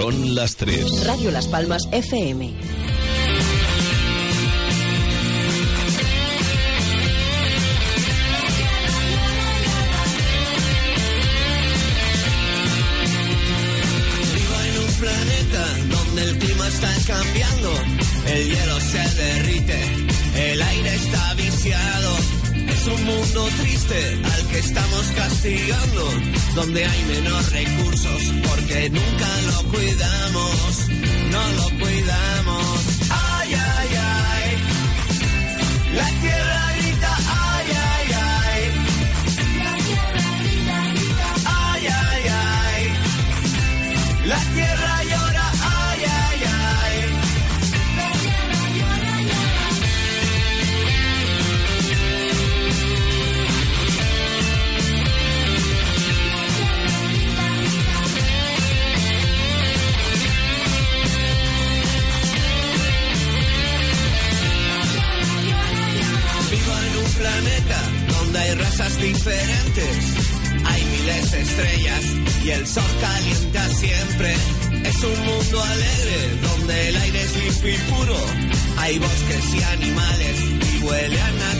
Son las 3. Radio Las Palmas FM. Vivo en un planeta donde el clima está cambiando, el hielo se derrite, el aire está viciado. Es un mundo triste al que estamos castigando, donde hay menos recursos porque nunca lo cuidamos, no lo cuidamos. Ay, ay, ay, la tierra planeta donde hay razas diferentes. Hay miles de estrellas y el sol calienta siempre. Es un mundo alegre donde el aire es limpio y puro. Hay bosques y animales y huele a naturaleza,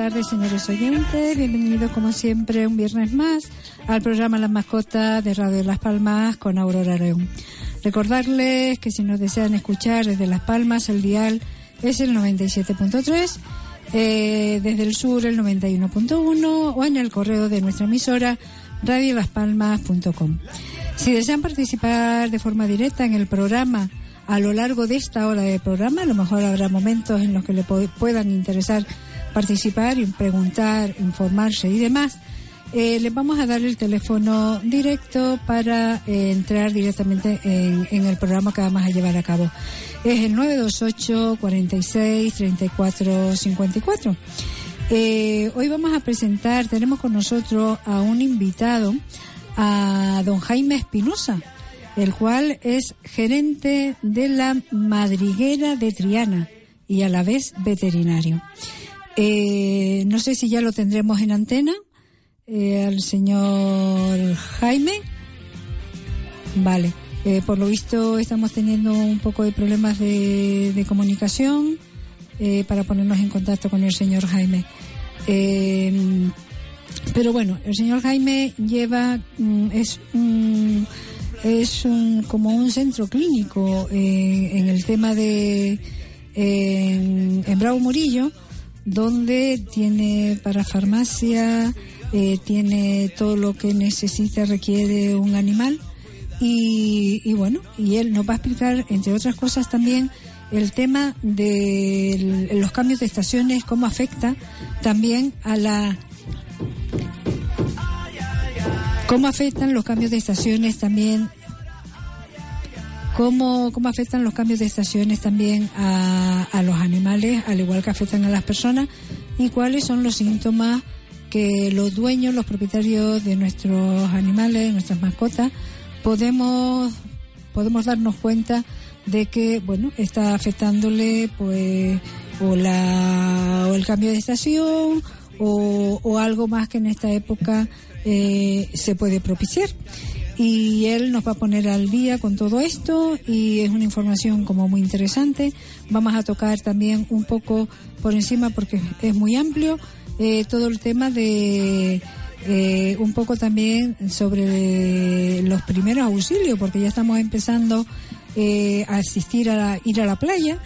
tardes, señores oyentes. Bienvenidos, como siempre, un viernes más al programa Las Mascotas de Radio Las Palmas con Aurora León. Recordarles que si nos desean escuchar desde Las Palmas, el dial es el 97.3, eh, desde el sur el 91.1 o en el correo de nuestra emisora radiolaspalmas.com. Si desean participar de forma directa en el programa a lo largo de esta hora de programa, a lo mejor habrá momentos en los que le puedan interesar participar preguntar, informarse y demás. Eh, les vamos a dar el teléfono directo para eh, entrar directamente en, en el programa que vamos a llevar a cabo. Es el 928 46 34 54. Eh, hoy vamos a presentar, tenemos con nosotros a un invitado, a don Jaime Espinosa, el cual es gerente de la madriguera de Triana y a la vez veterinario. Eh, no sé si ya lo tendremos en antena, eh, al señor Jaime. Vale. Eh, por lo visto estamos teniendo un poco de problemas de, de comunicación eh, para ponernos en contacto con el señor Jaime. Eh, pero bueno, el señor Jaime lleva, mm, es un, es un, como un centro clínico en el tema de, en, en Bravo Murillo, donde tiene para farmacia, eh, tiene todo lo que necesita, requiere un animal. Y, y bueno, y él nos va a explicar, entre otras cosas también, el tema de los cambios de estaciones, cómo afecta también a la... cómo afectan los cambios de estaciones también cómo, cómo afectan los cambios de estaciones también a, los animales, al igual que afectan a las personas, y cuáles son los síntomas que los dueños, los propietarios de nuestros animales, nuestras mascotas, podemos, podemos darnos cuenta de que, bueno, está afectándole, pues, o, la, o el cambio de estación, o, o algo más que en esta época eh, se puede propiciar y él nos va a poner al día con todo esto y es una información como muy interesante. Vamos a tocar también un poco por encima porque es muy amplio eh, todo el tema de eh, un poco también sobre los primeros auxilios porque ya estamos empezando eh, asistir a ir a la playa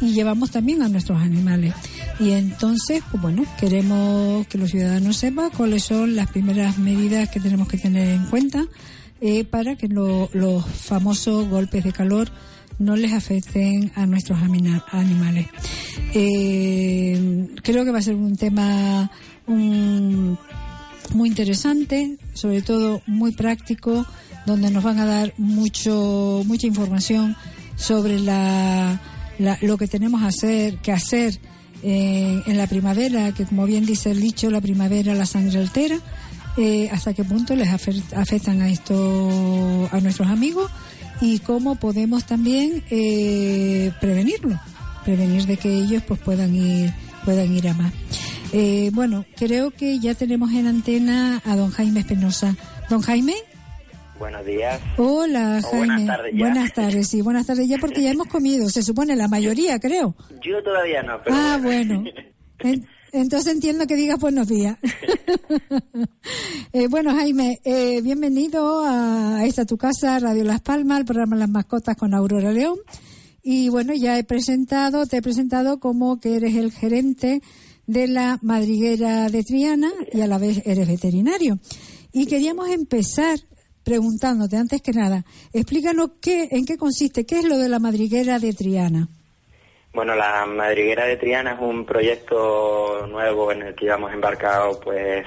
y llevamos también a nuestros animales. Y entonces, pues bueno, queremos que los ciudadanos sepan cuáles son las primeras medidas que tenemos que tener en cuenta eh, para que los famosos golpes de calor no les afecten a nuestros animales. Eh, creo que va a ser un tema muy interesante, sobre todo muy práctico, donde nos van a dar mucho mucha información sobre la, lo que tenemos hacer, que hacer eh, en la primavera, que como bien dice el dicho, la primavera la sangre altera. Eh, hasta qué punto les afectan a esto a nuestros amigos y cómo podemos también eh, prevenirlo, prevenir de que ellos pues puedan ir puedan ir a más. Eh, bueno, creo que ya tenemos en antena a don Jaime Espinosa. Don Jaime. Buenos días. Hola, Jaime. buenas tardes. Buenas tardes, sí, buenas tardes ya porque ya hemos comido, se supone la mayoría, creo. Yo todavía no, pero... Ah, bueno. Entonces entiendo que digas buenos días. eh, bueno, Jaime, eh, bienvenido a esta tu casa, Radio Las Palmas, el programa Las Mascotas con Aurora León. Y bueno, ya he presentado, te he presentado como que eres el gerente de la madriguera de Triana y a la vez eres veterinario. Y queríamos empezar preguntándote, antes que nada, explícanos qué, en qué consiste, qué es lo de la madriguera de Triana. Bueno, la madriguera de Triana es un proyecto nuevo en el que llevamos embarcado pues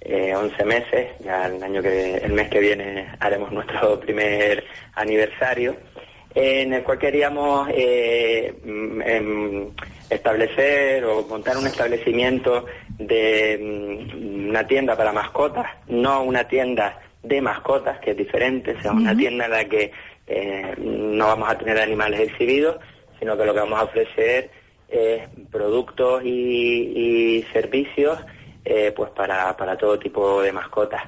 eh, 11 meses. Ya el año que el mes que viene haremos nuestro primer aniversario, en el cual queríamos eh, em, establecer o montar un establecimiento de mm, una tienda para mascotas, no una tienda de mascotas, que es diferente, sea una tienda en la que eh, no vamos a tener animales exhibidos, sino que lo que vamos a ofrecer es productos y, servicios eh, pues para, para todo tipo de mascotas,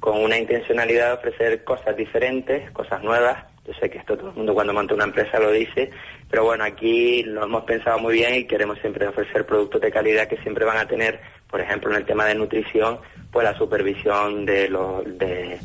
con una intencionalidad de ofrecer cosas diferentes, cosas nuevas. Yo sé que esto todo el mundo cuando monta una empresa lo dice, pero bueno, aquí lo hemos pensado muy bien y queremos siempre ofrecer productos de calidad que siempre van a tener, por ejemplo, en el tema de nutrición, pues la supervisión de los... De,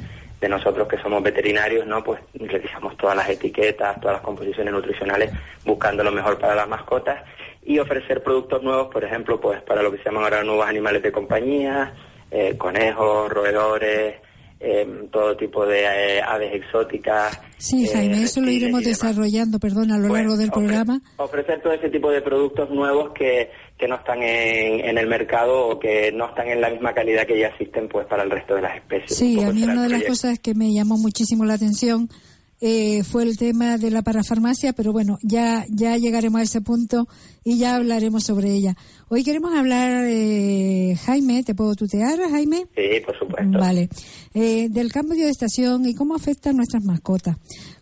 de nosotros que somos veterinarios, ¿no? Pues revisamos todas las etiquetas, todas las composiciones nutricionales, buscando lo mejor para las mascotas y ofrecer productos nuevos, por ejemplo, pues para lo que se llaman ahora nuevos animales de compañía, eh, conejos, roedores, eh, todo tipo de eh, aves exóticas. Sí, Jaime, eso lo iremos desarrollando, perdón, a lo pues, largo del programa. Ofrecer todo ese tipo de productos nuevos que que no están en, el mercado o que no están en la misma calidad que ya existen pues para el resto de las especies. Sí, a mí una de las cosas que me llamó muchísimo la atención eh, fue el tema de la parafarmacia, pero bueno, ya, ya llegaremos a ese punto y ya hablaremos sobre ella. Hoy queremos hablar, eh, Jaime, ¿te puedo tutear, Jaime? Sí, por supuesto. Vale. Eh, del cambio de estación y cómo afecta a nuestras mascotas.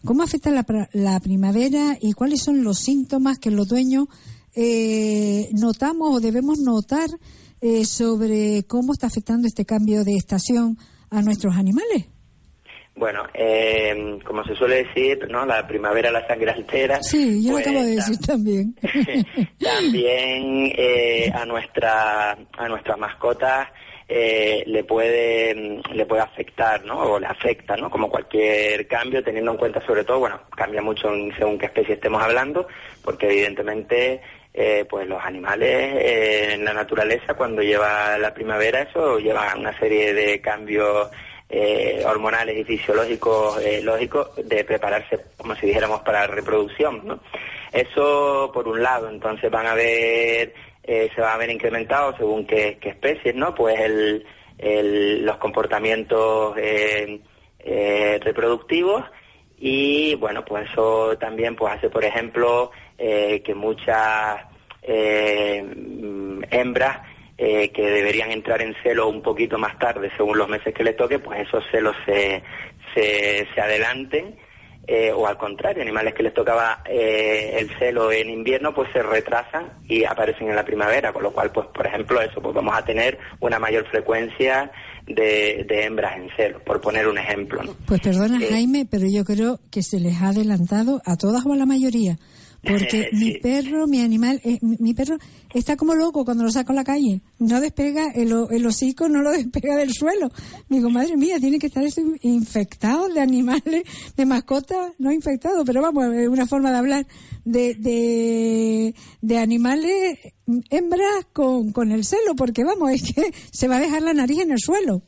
¿Cómo afecta la, la primavera y cuáles son los síntomas que los dueños eh, notamos o debemos notar eh, sobre cómo está afectando este cambio de estación a nuestros animales? Bueno, eh, como se suele decir, ¿no? La primavera la sangre altera. Sí, yo lo acabo de pues, decir también. también eh, a nuestra a nuestras mascotas eh, le puede le puede afectar, ¿no? O le afecta, ¿no? Como cualquier cambio, teniendo en cuenta sobre todo, bueno, cambia mucho según qué especie estemos hablando, porque evidentemente eh, pues los animales eh, en la naturaleza cuando lleva la primavera eso lleva una serie de cambios eh, hormonales y fisiológicos lógicos de prepararse como si dijéramos para la reproducción ¿no? eso por un lado entonces van a ver se van a ver incrementados según qué, especies no pues el, los comportamientos reproductivos y bueno pues eso también pues hace por ejemplo eh, que muchas eh, hembras eh, que deberían entrar en celo un poquito más tarde según los meses que les toque, pues esos celos se, se, se adelanten. o al contrario, animales que les tocaba el celo en invierno, pues se retrasan y aparecen en la primavera, con lo cual, pues por ejemplo, eso, pues vamos a tener una mayor frecuencia de, hembras en celo, por poner un ejemplo. Pues perdona, Jaime, pero yo creo que se les ha adelantado a todas o a la mayoría, Porque mi perro, mi animal, eh, mi, perro está como loco cuando lo saco a la calle. No despega, el, el hocico no lo despega del suelo. Digo, madre mía, tiene que estar infectado de animales, de mascotas, no infectado, pero vamos, es una forma de hablar de, de, de animales hembras con, con el celo, porque vamos, es que se va a dejar la nariz en el suelo.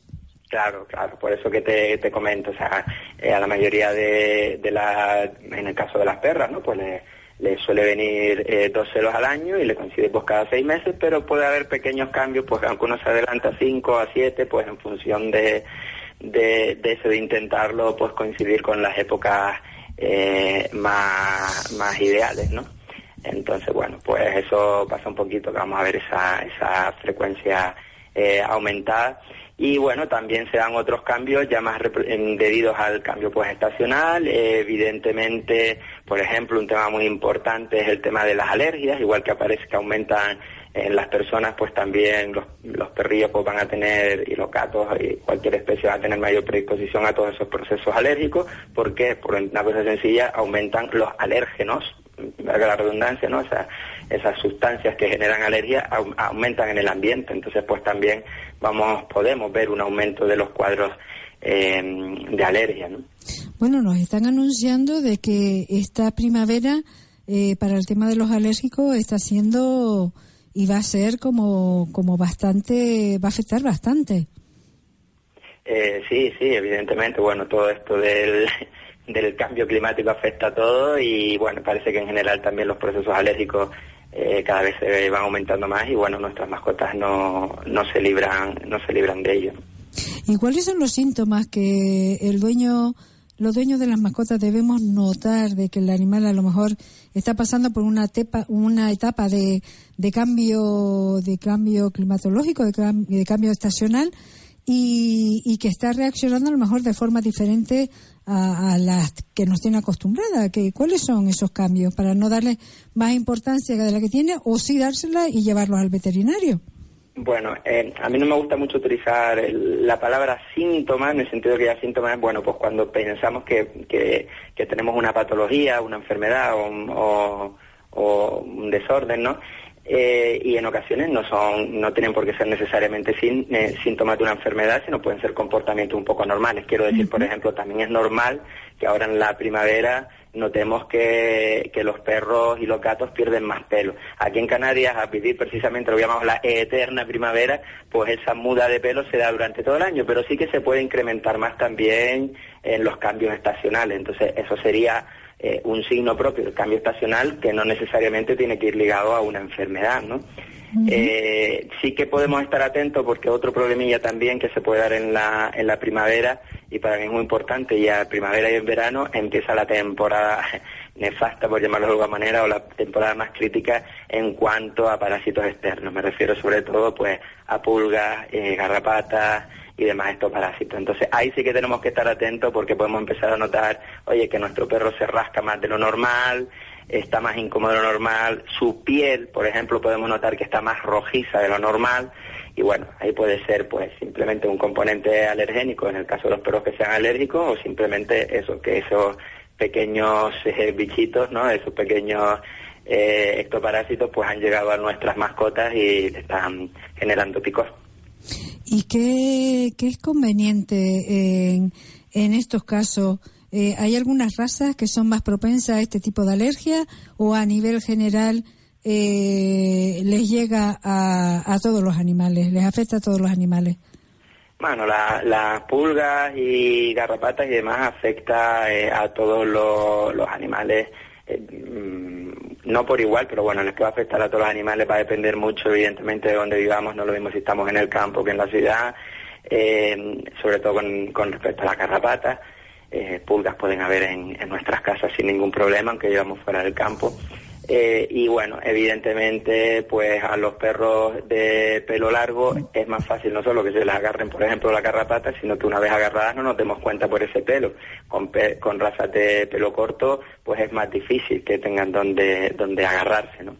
Claro, claro, por eso que te, te comento, o sea, eh, a la mayoría de, de la, en el caso de las perras, ¿no? Pues le, le suele venir eh, dos celos al año y le coincide pues cada seis meses, pero puede haber pequeños cambios, pues aunque uno se adelanta cinco, a siete, pues en función de, de, de eso, de intentarlo, pues coincidir con las épocas eh, más, más ideales, ¿no? Entonces, bueno, pues eso pasa un poquito, que vamos a ver esa, esa frecuencia eh, aumentada y bueno, también se dan otros cambios ya más debidos al cambio pues estacional. evidentemente, por ejemplo, un tema muy importante es el tema de las alergias, igual que aparece que aumentan en las personas, pues también los, los perrillos pues, van a tener, y los gatos y cualquier especie va a tener mayor predisposición a todos esos procesos alérgicos. ¿Por qué? Por una cosa sencilla, aumentan los alérgenos la redundancia, ¿no? Esas sustancias que generan alergia aumentan en el ambiente, entonces pues también vamos, podemos ver un aumento de los cuadros em, de alergia, ¿no? Bueno, nos están anunciando de que esta primavera eh, para el tema de los alérgicos está siendo y va a ser como, como bastante, va a afectar bastante. Eh, sí, sí, evidentemente, bueno, todo esto del, del cambio climático afecta a todo y bueno, parece que en general también los procesos alérgicos eh, cada vez se van aumentando más y bueno, nuestras mascotas no, no se libran, no se libran de ello. ¿Y cuáles son los síntomas que el dueño, los dueños de las mascotas debemos notar de que el animal a lo mejor está pasando por una, tepa, una etapa de, de cambio, de cambio climatológico, de, de cambio estacional? Y, y, que está reaccionando a lo mejor de forma diferente a, las que nos tiene acostumbrada. Que, ¿Cuáles son esos cambios para no darle más importancia de la que tiene o sí dársela y llevarlos al veterinario? Bueno, eh, a mí no me gusta mucho utilizar la palabra síntoma, en el sentido que ya síntoma es, bueno, pues cuando pensamos que, que, tenemos una patología, una enfermedad o, o un desorden, ¿no? Eh, y en ocasiones no son no tienen por qué ser necesariamente sin, eh, síntomas de una enfermedad sino pueden ser comportamientos un poco normales quiero decir por ejemplo también es normal que ahora en la primavera notemos que, que los perros y los gatos pierden más pelo. Aquí en Canarias a vivir precisamente lo que llamamos la eterna primavera pues esa muda de pelo se da durante todo el año pero sí que se puede incrementar más también en los cambios estacionales. Entonces eso sería eh, un signo propio del cambio estacional que no necesariamente tiene que ir ligado a una enfermedad, ¿no? Eh, sí que podemos estar atentos porque otro problemilla también que se puede dar en la, en la primavera y para mí es muy importante, ya primavera y en verano empieza la temporada nefasta, por llamarlo de alguna manera, o la temporada más crítica en cuanto a parásitos externos. Me refiero sobre todo pues a pulgas, eh, garrapatas, y demás estos parásitos. Entonces ahí sí que tenemos que estar atentos porque podemos empezar a notar, oye, que nuestro perro se rasca más de lo normal, está más incómodo de lo normal, su piel, por ejemplo, podemos notar que está más rojiza de lo normal y bueno, ahí puede ser pues simplemente un componente alergénico en el caso de los perros que sean alérgicos o simplemente eso, que esos pequeños eh, bichitos, ¿no? Esos pequeños eh, ectoparásitos pues han llegado a nuestras mascotas y están generando picos. ¿Y qué, es conveniente en, en estos casos? Eh, ¿Hay algunas razas que son más propensas a este tipo de alergia o a nivel general eh, les llega a, a, todos los animales, les afecta a todos los animales? Bueno, las pulgas y garrapatas y demás afecta eh, a todos los, los animales no por igual, pero bueno, les puede afectar a todos los animales, va a depender mucho evidentemente de dónde vivamos, no lo mismo si estamos en el campo que en la ciudad, eh, sobre todo con, respecto a las garrapatas, eh, pulgas pueden haber en, en, nuestras casas sin ningún problema, aunque llevamos fuera del campo. Eh, y bueno, evidentemente, pues a los perros de pelo largo es más fácil no solo que se les agarren, por ejemplo, la carrapata, sino que una vez agarradas no nos demos cuenta por ese pelo. Con, con razas de pelo corto, pues es más difícil que tengan donde, donde agarrarse, ¿no?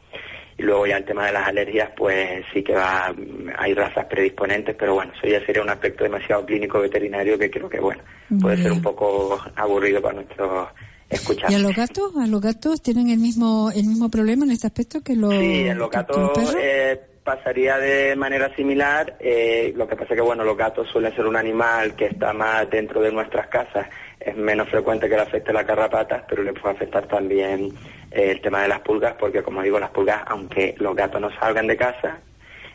Y luego ya el tema de las alergias, pues sí que va, hay razas predisponentes, pero bueno, eso ya sería un aspecto demasiado clínico veterinario que creo que, bueno, puede ser un poco aburrido para nuestros escuchar. ¿Y a los gatos? ¿A los gatos tienen el mismo el mismo problema en este aspecto que los Sí, en los gatos eh, pasaría de manera similar. Eh, lo que pasa que, bueno, los gatos suelen ser un animal que está más dentro de nuestras casas. Es menos frecuente que le afecte la carrapatas, pero le puede afectar también eh, el tema de las pulgas, porque, como digo, las pulgas, aunque los gatos no salgan de casa,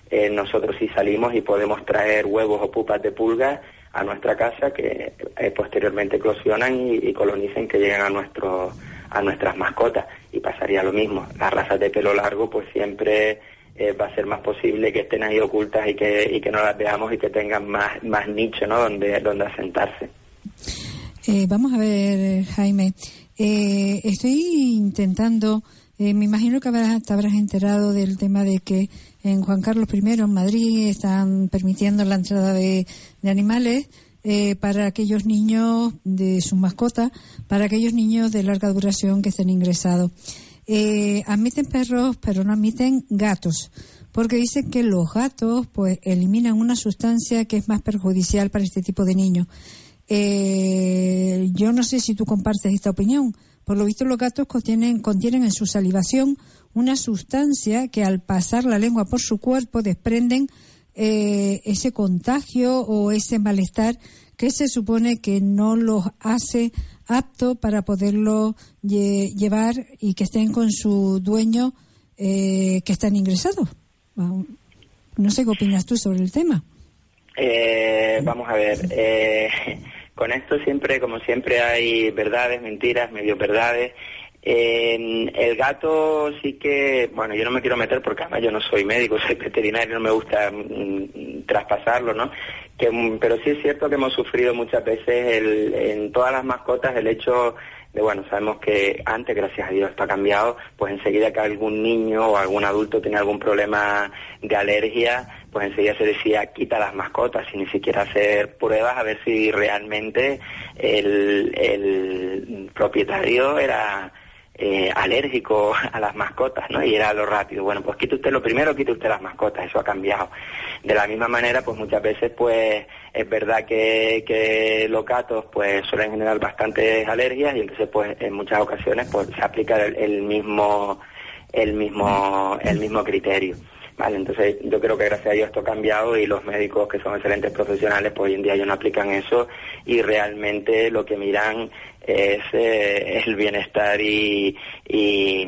eh, nosotros sí salimos y podemos traer huevos o pupas de pulgas a nuestra casa que posteriormente eclosionan y, y colonizan que llegan a nuestro a nuestras mascotas y pasaría lo mismo las razas de pelo largo pues siempre eh, va a ser más posible que estén ahí ocultas y que, y que no las veamos y que tengan más, más nicho ¿no? donde, donde asentarse. Eh, vamos a ver, Jaime. Eh, estoy intentando, me imagino que habrás, te habrás enterado del tema de que en Juan Carlos I, en Madrid, están permitiendo la entrada de, animales. para aquellos niños de su mascota, para aquellos niños de larga duración que estén ingresados eh, admiten perros, pero no admiten gatos, porque dicen que los gatos pues eliminan una sustancia que es más perjudicial para este tipo de niños. Eh, yo no sé si tú compartes esta opinión. Por lo visto, los gatos contienen, contienen en su salivación una sustancia que al pasar la lengua por su cuerpo desprenden eh, ese contagio o ese malestar que se supone que no los hace apto para poderlo llevar y que estén con su dueño eh, que están ingresados. No sé qué opinas tú sobre el tema. Eh, vamos a ver. Eh, con esto siempre, como siempre, hay verdades, mentiras, medio verdades. El gato sí que, bueno, yo no me quiero meter porque además yo no soy médico, soy veterinario, no me gusta mm, traspasarlo, ¿no? Mm, pero sí es cierto que hemos sufrido muchas veces el, en todas las mascotas el hecho de, bueno, sabemos que antes, gracias a Dios, esto ha cambiado, pues enseguida que algún niño o algún adulto tenía algún problema de alergia, pues enseguida se decía quita las mascotas sin ni siquiera hacer pruebas a ver si realmente el, el propietario era eh, alérgico a las mascotas, ¿no? Y era lo rápido. Bueno, pues quite usted lo primero, quite usted las mascotas, eso ha cambiado. De la misma manera, pues muchas veces, pues es verdad que, que los gatos, pues suelen generar bastantes alergias y entonces, pues en muchas ocasiones, pues se aplica el, mismo, el mismo, el mismo criterio. Vale, entonces yo creo que gracias a Dios esto ha cambiado y los médicos que son excelentes profesionales pues hoy en día ya no aplican eso y realmente lo que miran es eh, el bienestar y, y,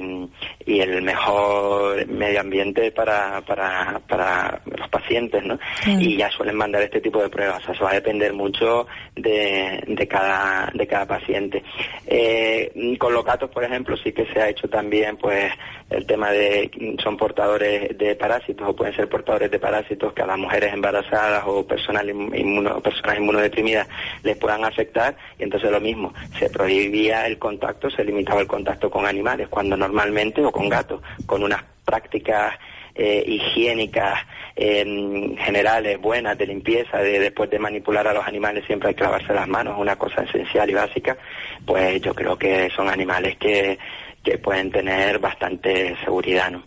el mejor medio ambiente para, para, para los pacientes, ¿no? Y ya suelen mandar este tipo de pruebas, eso va a depender mucho de, de, cada, de cada paciente. Eh, con los gatos, por ejemplo, sí que se ha hecho también, pues, el tema de son portadores de parásitos o pueden ser portadores de parásitos que a las mujeres embarazadas o personas, inmuno, personas inmunodeprimidas les puedan afectar y entonces lo mismo, se prohibía el contacto, se limitaba el contacto con animales, cuando normalmente, o con gatos, con unas prácticas eh, higiénicas em, generales, buenas, de limpieza, de después de manipular a los animales siempre hay que lavarse las manos, una cosa esencial y básica, pues yo creo que son animales que, que pueden tener bastante seguridad, ¿no?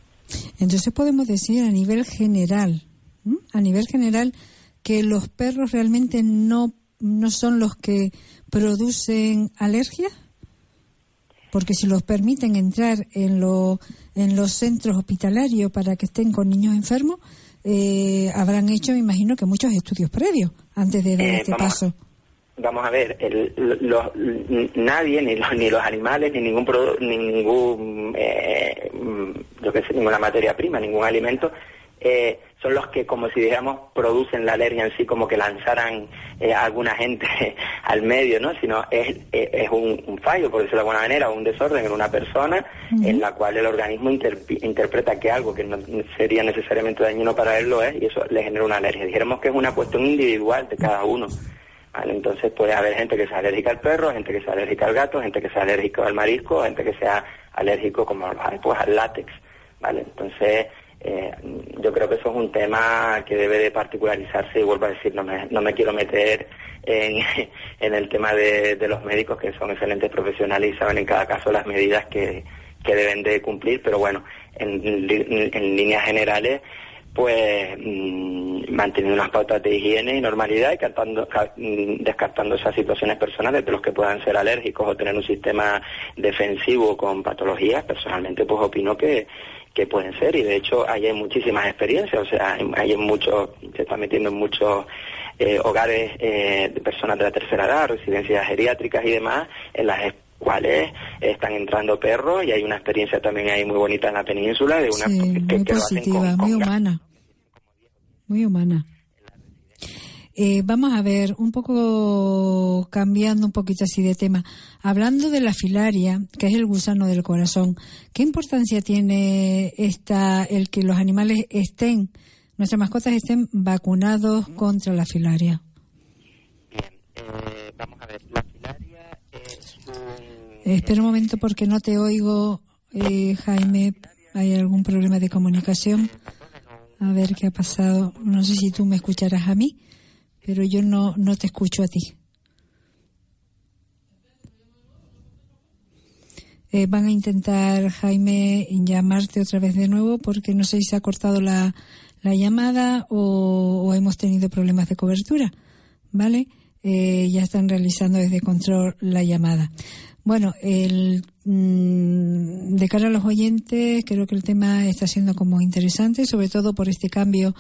Entonces podemos decir a nivel general, a nivel general, que los perros realmente no, no son los que producen alergia? Porque si los permiten entrar en, lo, en los centros hospitalarios para que estén con niños enfermos, eh, habrán hecho, me imagino, que muchos estudios previos antes de dar eh, este paso. Vamos a ver, nadie, ni los, ni los animales, ni ningún, ningún eh, yo que sé, ninguna materia prima, ningún alimento, eh, son los que, como si dijéramos, producen la alergia en sí, como que lanzaran eh, a alguna gente al medio, ¿no? Sino es, es un, fallo, por decirlo de alguna manera, un desorden en una persona en la cual el organismo interpreta que algo que no sería necesariamente dañino para él lo es y eso le genera una alergia. Dijéramos que es una cuestión individual de cada uno. Entonces puede haber gente que sea alérgica al perro, gente que sea alérgica al gato, gente que sea alérgica al marisco, gente que sea alérgico como pues, al látex. ¿vale? Entonces eh, yo creo que eso es un tema que debe de particularizarse y vuelvo a decir, no me, no me quiero meter en, en el tema de, los médicos que son excelentes profesionales y saben en cada caso las medidas que, que deben de cumplir, pero bueno, en, en líneas generales pues mm, manteniendo unas pautas de higiene y normalidad y cartando, mm, descartando esas situaciones personales de los que puedan ser alérgicos o tener un sistema defensivo con patologías, personalmente pues opino que, que pueden ser. Y de hecho hay muchísimas experiencias, o sea, hay, muchos, se está metiendo en muchos eh, hogares eh, de personas de la tercera edad, residencias geriátricas y demás, en las cuales están entrando perros y hay una experiencia también ahí muy bonita en la península de una muy positiva, muy humana, muy humana. Eh, vamos a ver, un poco cambiando un poquito así de tema. Hablando de la filaria, que es el gusano del corazón, ¿qué importancia tiene esta, el que los animales estén, nuestras mascotas estén vacunados contra la filaria? Bien, eh, vamos a ver, la filaria es un... espera un momento porque no te oigo, eh, Jaime. ¿Hay algún problema de comunicación? A ver qué ha pasado. No sé si tú me escucharás a mí pero yo no, no te escucho a ti. Eh, van a intentar, Jaime, llamarte otra vez de nuevo porque no sé si se ha cortado la, la llamada o, hemos tenido problemas de cobertura. ¿Vale? Eh, ya están realizando desde control la llamada. Bueno, el, mm, de cara a los oyentes, creo que el tema está siendo como interesante, sobre todo por este cambio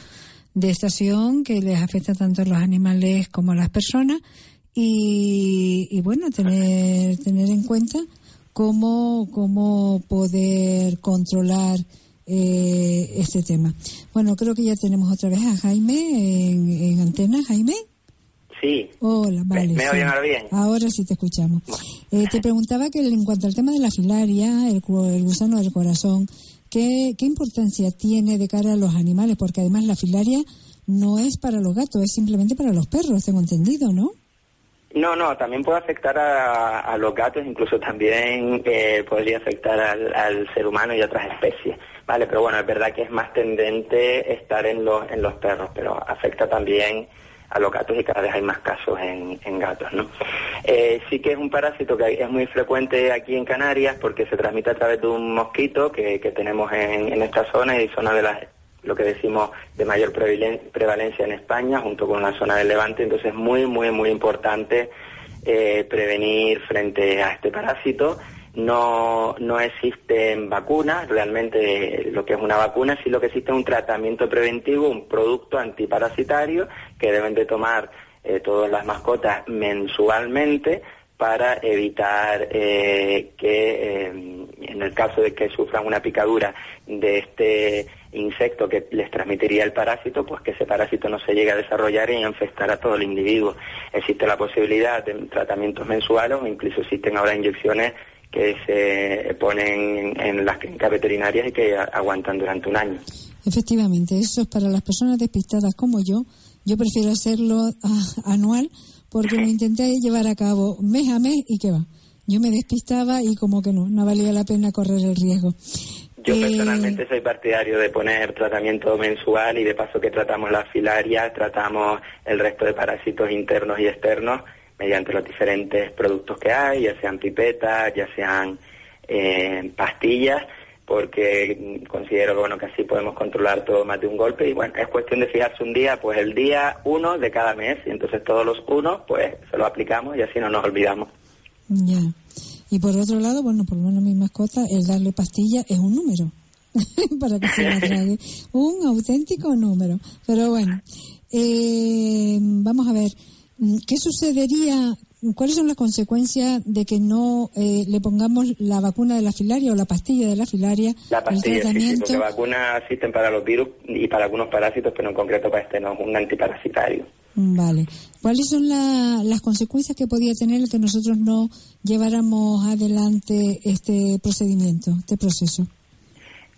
de estación que les afecta tanto a los animales como a las personas y, bueno, tener, tener en cuenta cómo, cómo poder controlar eh, este tema. Bueno, creo que ya tenemos otra vez a Jaime en, antena. Jaime. Sí. Hola, vale. ¿Me, ahora bien? Ahora sí te escuchamos. Eh, te preguntaba que en cuanto al tema de la filaria, el, el gusano del corazón, ¿Qué, importancia tiene de cara a los animales? Porque además la filaria no es para los gatos, es simplemente para los perros, tengo entendido, ¿no? No, no, también puede afectar a, los gatos, incluso también eh, podría afectar al, ser humano y otras especies, ¿vale? Pero bueno, es verdad que es más tendente estar en los, en los perros, pero afecta también a los gatos y cada vez hay más casos en, gatos, ¿no? Eh, sí que es un parásito que es muy frecuente aquí en Canarias porque se transmite a través de un mosquito que, tenemos en, esta zona y zona de las lo que decimos de mayor prevalencia en España junto con la zona del Levante, entonces es muy, muy, muy importante eh, prevenir frente a este parásito no, no existen vacunas, realmente lo que es una vacuna, sí lo que existe un tratamiento preventivo, un producto antiparasitario que deben de tomar eh, todas las mascotas mensualmente para evitar eh, que eh, en el caso de que sufran una picadura de este insecto que les transmitiría el parásito, pues que ese parásito no se llegue a desarrollar y a infectar a todo el individuo. Existe la posibilidad de tratamientos mensuales o incluso existen ahora inyecciones que se ponen en las clínicas veterinarias y que aguantan durante un año. Efectivamente, eso es para las personas despistadas como yo. Yo prefiero hacerlo ah, anual porque lo intenté llevar a cabo mes a mes y que va. Yo me despistaba y como que no, no valía la pena correr el riesgo. Yo eh, personalmente soy partidario de poner tratamiento mensual y de paso que tratamos las filarias, tratamos el resto de parásitos internos y externos mediante los diferentes productos que hay, ya sean pipetas, ya sean eh, pastillas, porque considero que, bueno, que así podemos controlar todo más de un golpe y bueno, es cuestión de fijarse un día, pues el día uno de cada mes y entonces todos los unos pues se lo aplicamos y así no nos olvidamos. Ya. Y por otro lado, bueno, por lo menos mi mascota, el darle pastilla es un número. para que se la trague. un auténtico número. Pero bueno, eh, vamos a ver. Mm, ¿Qué sucedería? ¿Cuáles son las consecuencias de que no eh, le pongamos la vacuna de la filaria o la pastilla de la filaria? La pastilla, sí, porque vacunas existen para los virus y para algunos parásitos, pero en concreto para este no, un antiparasitario. Vale. ¿Cuáles son las consecuencias que podía tener el que nosotros no lleváramos adelante este procedimiento, este proceso?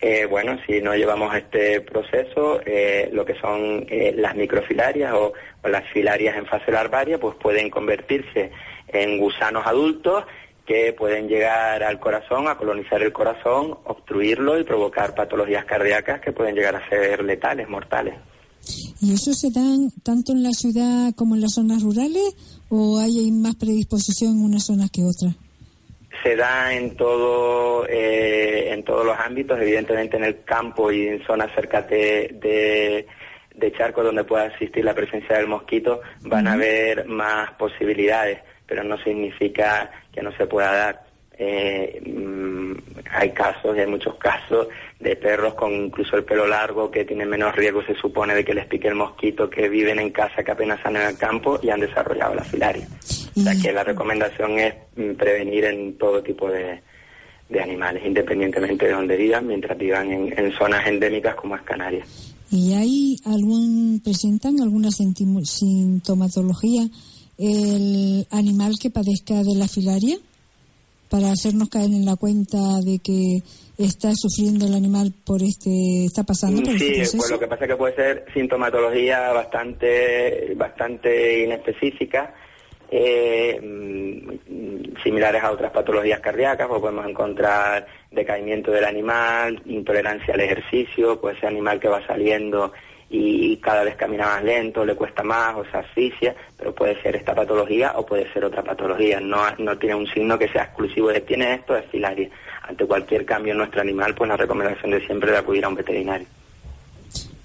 Eh, bueno, si no llevamos este proceso, eh, lo que son eh, las microfilarias o, las filarias en fase larvaria, pues pueden convertirse en gusanos adultos que pueden llegar al corazón, a colonizar el corazón, obstruirlo y provocar patologías cardíacas que pueden llegar a ser letales, mortales. ¿Y eso se dan tanto en la ciudad como en las zonas rurales o hay más predisposición en unas zonas que otras? Se da en todo eh, en todos los ámbitos, evidentemente en el campo y en zonas cerca de, de, charcos donde pueda existir la presencia del mosquito, van a haber más posibilidades, pero no significa que no se pueda dar. Eh, mm, hay casos, hay muchos casos de perros con incluso el pelo largo que tienen menos riesgo, se supone, de que les pique el mosquito, que viven en casa, que apenas están en el campo y han desarrollado la filaria. O sea que la recomendación es prevenir en todo tipo de, animales, independientemente de donde vivan, mientras vivan en, zonas endémicas como es Canarias. ¿Y hay algún, presentan alguna sintomatología el animal que padezca de la filaria? Para hacernos caer en la cuenta de que está sufriendo el animal por este, está pasando por sí, este pues lo que pasa es que puede ser sintomatología bastante, bastante inespecífica eh, mm, similares a otras patologías cardíacas, pues podemos encontrar decaimiento del animal, intolerancia al ejercicio, pues ese animal que va saliendo y cada vez camina más lento, le cuesta más o se asfixia, pero puede ser esta patología o puede ser otra patología, no, no tiene un signo que sea exclusivo de tiene esto, es filaria. Ante cualquier cambio en nuestro animal, pues la recomendación de siempre es acudir a un veterinario.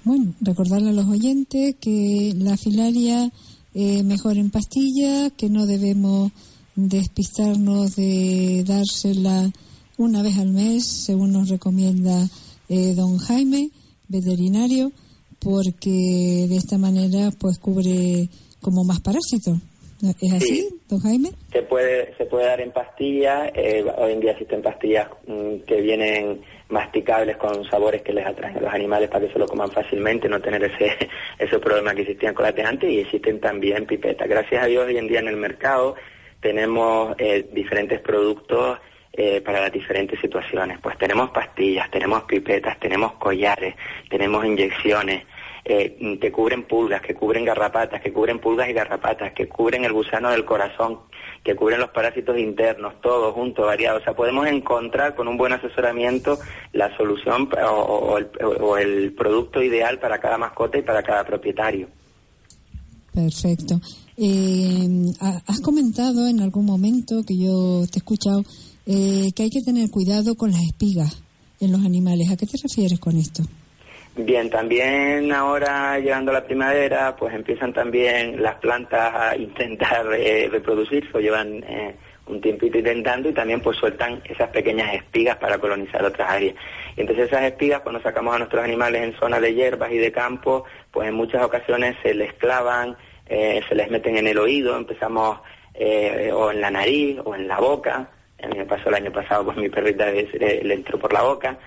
Bueno, recordarle a los oyentes que la filaria eh, mejor en pastilla, que no debemos despistarnos de dársela una vez al mes, según nos recomienda eh, don Jaime, veterinario, porque de esta manera pues cubre como más parásitos. ¿Es así, don Jaime? Se puede, se puede dar en pastillas. Eh, hoy en día existen pastillas mm, que vienen masticables con sabores que les atraen a los animales para que se lo coman fácilmente, no tener ese, ese problema que existían con la antes y existen también pipetas. Gracias a Dios hoy en día en el mercado tenemos eh, diferentes productos eh, para las diferentes situaciones. Pues tenemos pastillas, tenemos pipetas, tenemos collares, tenemos inyecciones, eh, que cubren pulgas, que cubren garrapatas, que cubren pulgas y garrapatas, que cubren el gusano del corazón, que cubren los parásitos internos, todo junto, variado. O sea, podemos encontrar con un buen asesoramiento la solución o, el, producto ideal para cada mascota y para cada propietario. Perfecto. Eh, has comentado en algún momento que yo te he escuchado eh, que hay que tener cuidado con las espigas en los animales. ¿A qué te refieres con esto? Bien, también ahora llegando la primavera, pues empiezan también las plantas a intentar eh, reproducirse o llevan eh, un tiempito intentando y también pues sueltan esas pequeñas espigas para colonizar otras áreas. Y entonces esas espigas cuando sacamos a nuestros animales en zonas de hierbas y de campo, pues en muchas ocasiones se les clavan, eh, se les meten en el oído, empezamos o en la nariz o en la boca. A mí me pasó el año pasado, pues mi perrita le entró por la boca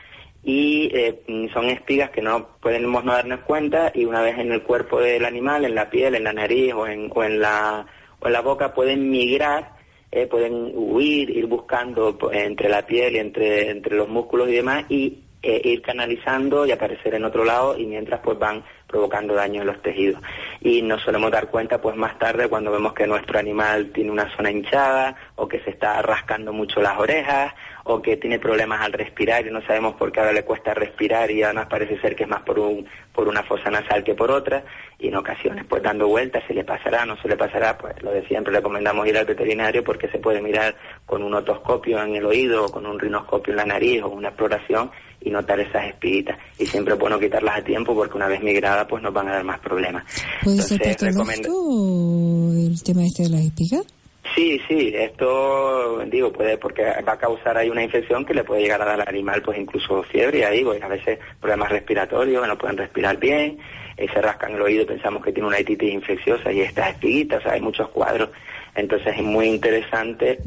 y eh, son espigas que no podemos no darnos cuenta y una vez en el cuerpo del animal, en la piel, en la nariz o en, o en, la, o en la boca pueden migrar, eh, pueden huir, ir buscando entre la piel y entre, entre los músculos y demás y eh, ir canalizando y aparecer en otro lado y mientras pues van provocando daño en los tejidos. Y nos solemos dar cuenta pues más tarde cuando vemos que nuestro animal tiene una zona hinchada o que se está rascando mucho las orejas o que tiene problemas al respirar y no sabemos por qué ahora le cuesta respirar y además parece ser que es más por, un, por una fosa nasal que por otra y en ocasiones pues dando vueltas se le pasará, no se le pasará, pues lo de siempre recomendamos ir al veterinario porque se puede mirar con un otoscopio en el oído o con un rinoscopio en la nariz o una exploración y notar esas espiguitas y siempre es bueno quitarlas a tiempo porque una vez migrada pues nos van a dar más problemas. ¿Puede ser el tema este de las espigas? Sí, sí, esto digo puede porque va a causar ahí una infección que le puede llegar a dar al animal pues incluso fiebre y ahí pues, a veces problemas respiratorios no pueden respirar bien, eh, se rascan el oído pensamos que tiene una etitis infecciosa y estas espiguitas, o sea, hay muchos cuadros, entonces es muy interesante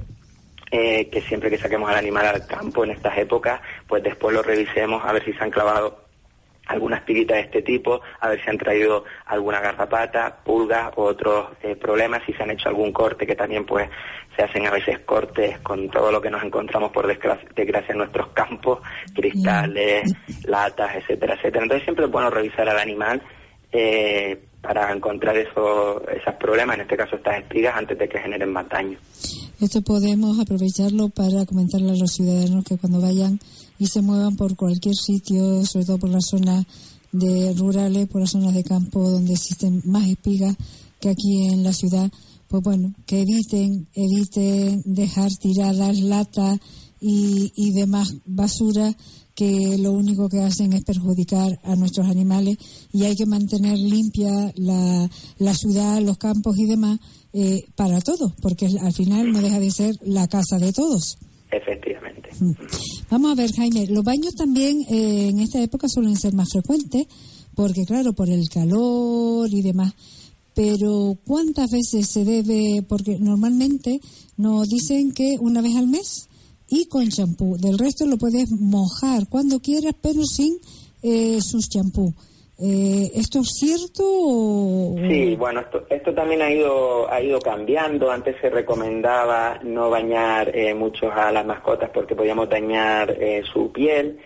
eh, que siempre que saquemos al animal al campo en estas épocas, pues después lo revisemos a ver si se han clavado algunas piritas de este tipo, a ver si han traído alguna garrapata, pulgas u otros eh, problemas, si se han hecho algún corte, que también pues se hacen a veces cortes con todo lo que nos encontramos por desgracia, en nuestros campos, cristales, latas, etcétera, etcétera. Entonces siempre es bueno revisar al animal eh, para encontrar esos, esos problemas, en este caso estas espigas, antes de que generen más daño. Esto podemos aprovecharlo para comentarle a los ciudadanos que cuando vayan y se muevan por cualquier sitio, sobre todo por las zonas de rurales, por las zonas de campo donde existen más espigas que aquí en la ciudad, pues bueno, que eviten, eviten dejar tiradas latas y, y demás basura que lo único que hacen es perjudicar a nuestros animales y hay que mantener limpia la, la ciudad, los campos y demás eh, para todos, porque al final no deja de ser la casa de todos. Efectivamente. Vamos a ver, Jaime, los baños también eh, en esta época suelen ser más frecuentes, porque claro, por el calor y demás. Pero ¿cuántas veces se debe? Porque normalmente nos dicen que una vez al mes y con champú. Del resto lo puedes mojar cuando quieras, pero sin eh, sus champú. Eh, ¿Esto es cierto? Sí, bueno, esto, esto también ha ido, ha ido cambiando. Antes se recomendaba no bañar eh, mucho a las mascotas porque podíamos dañar eh, su piel.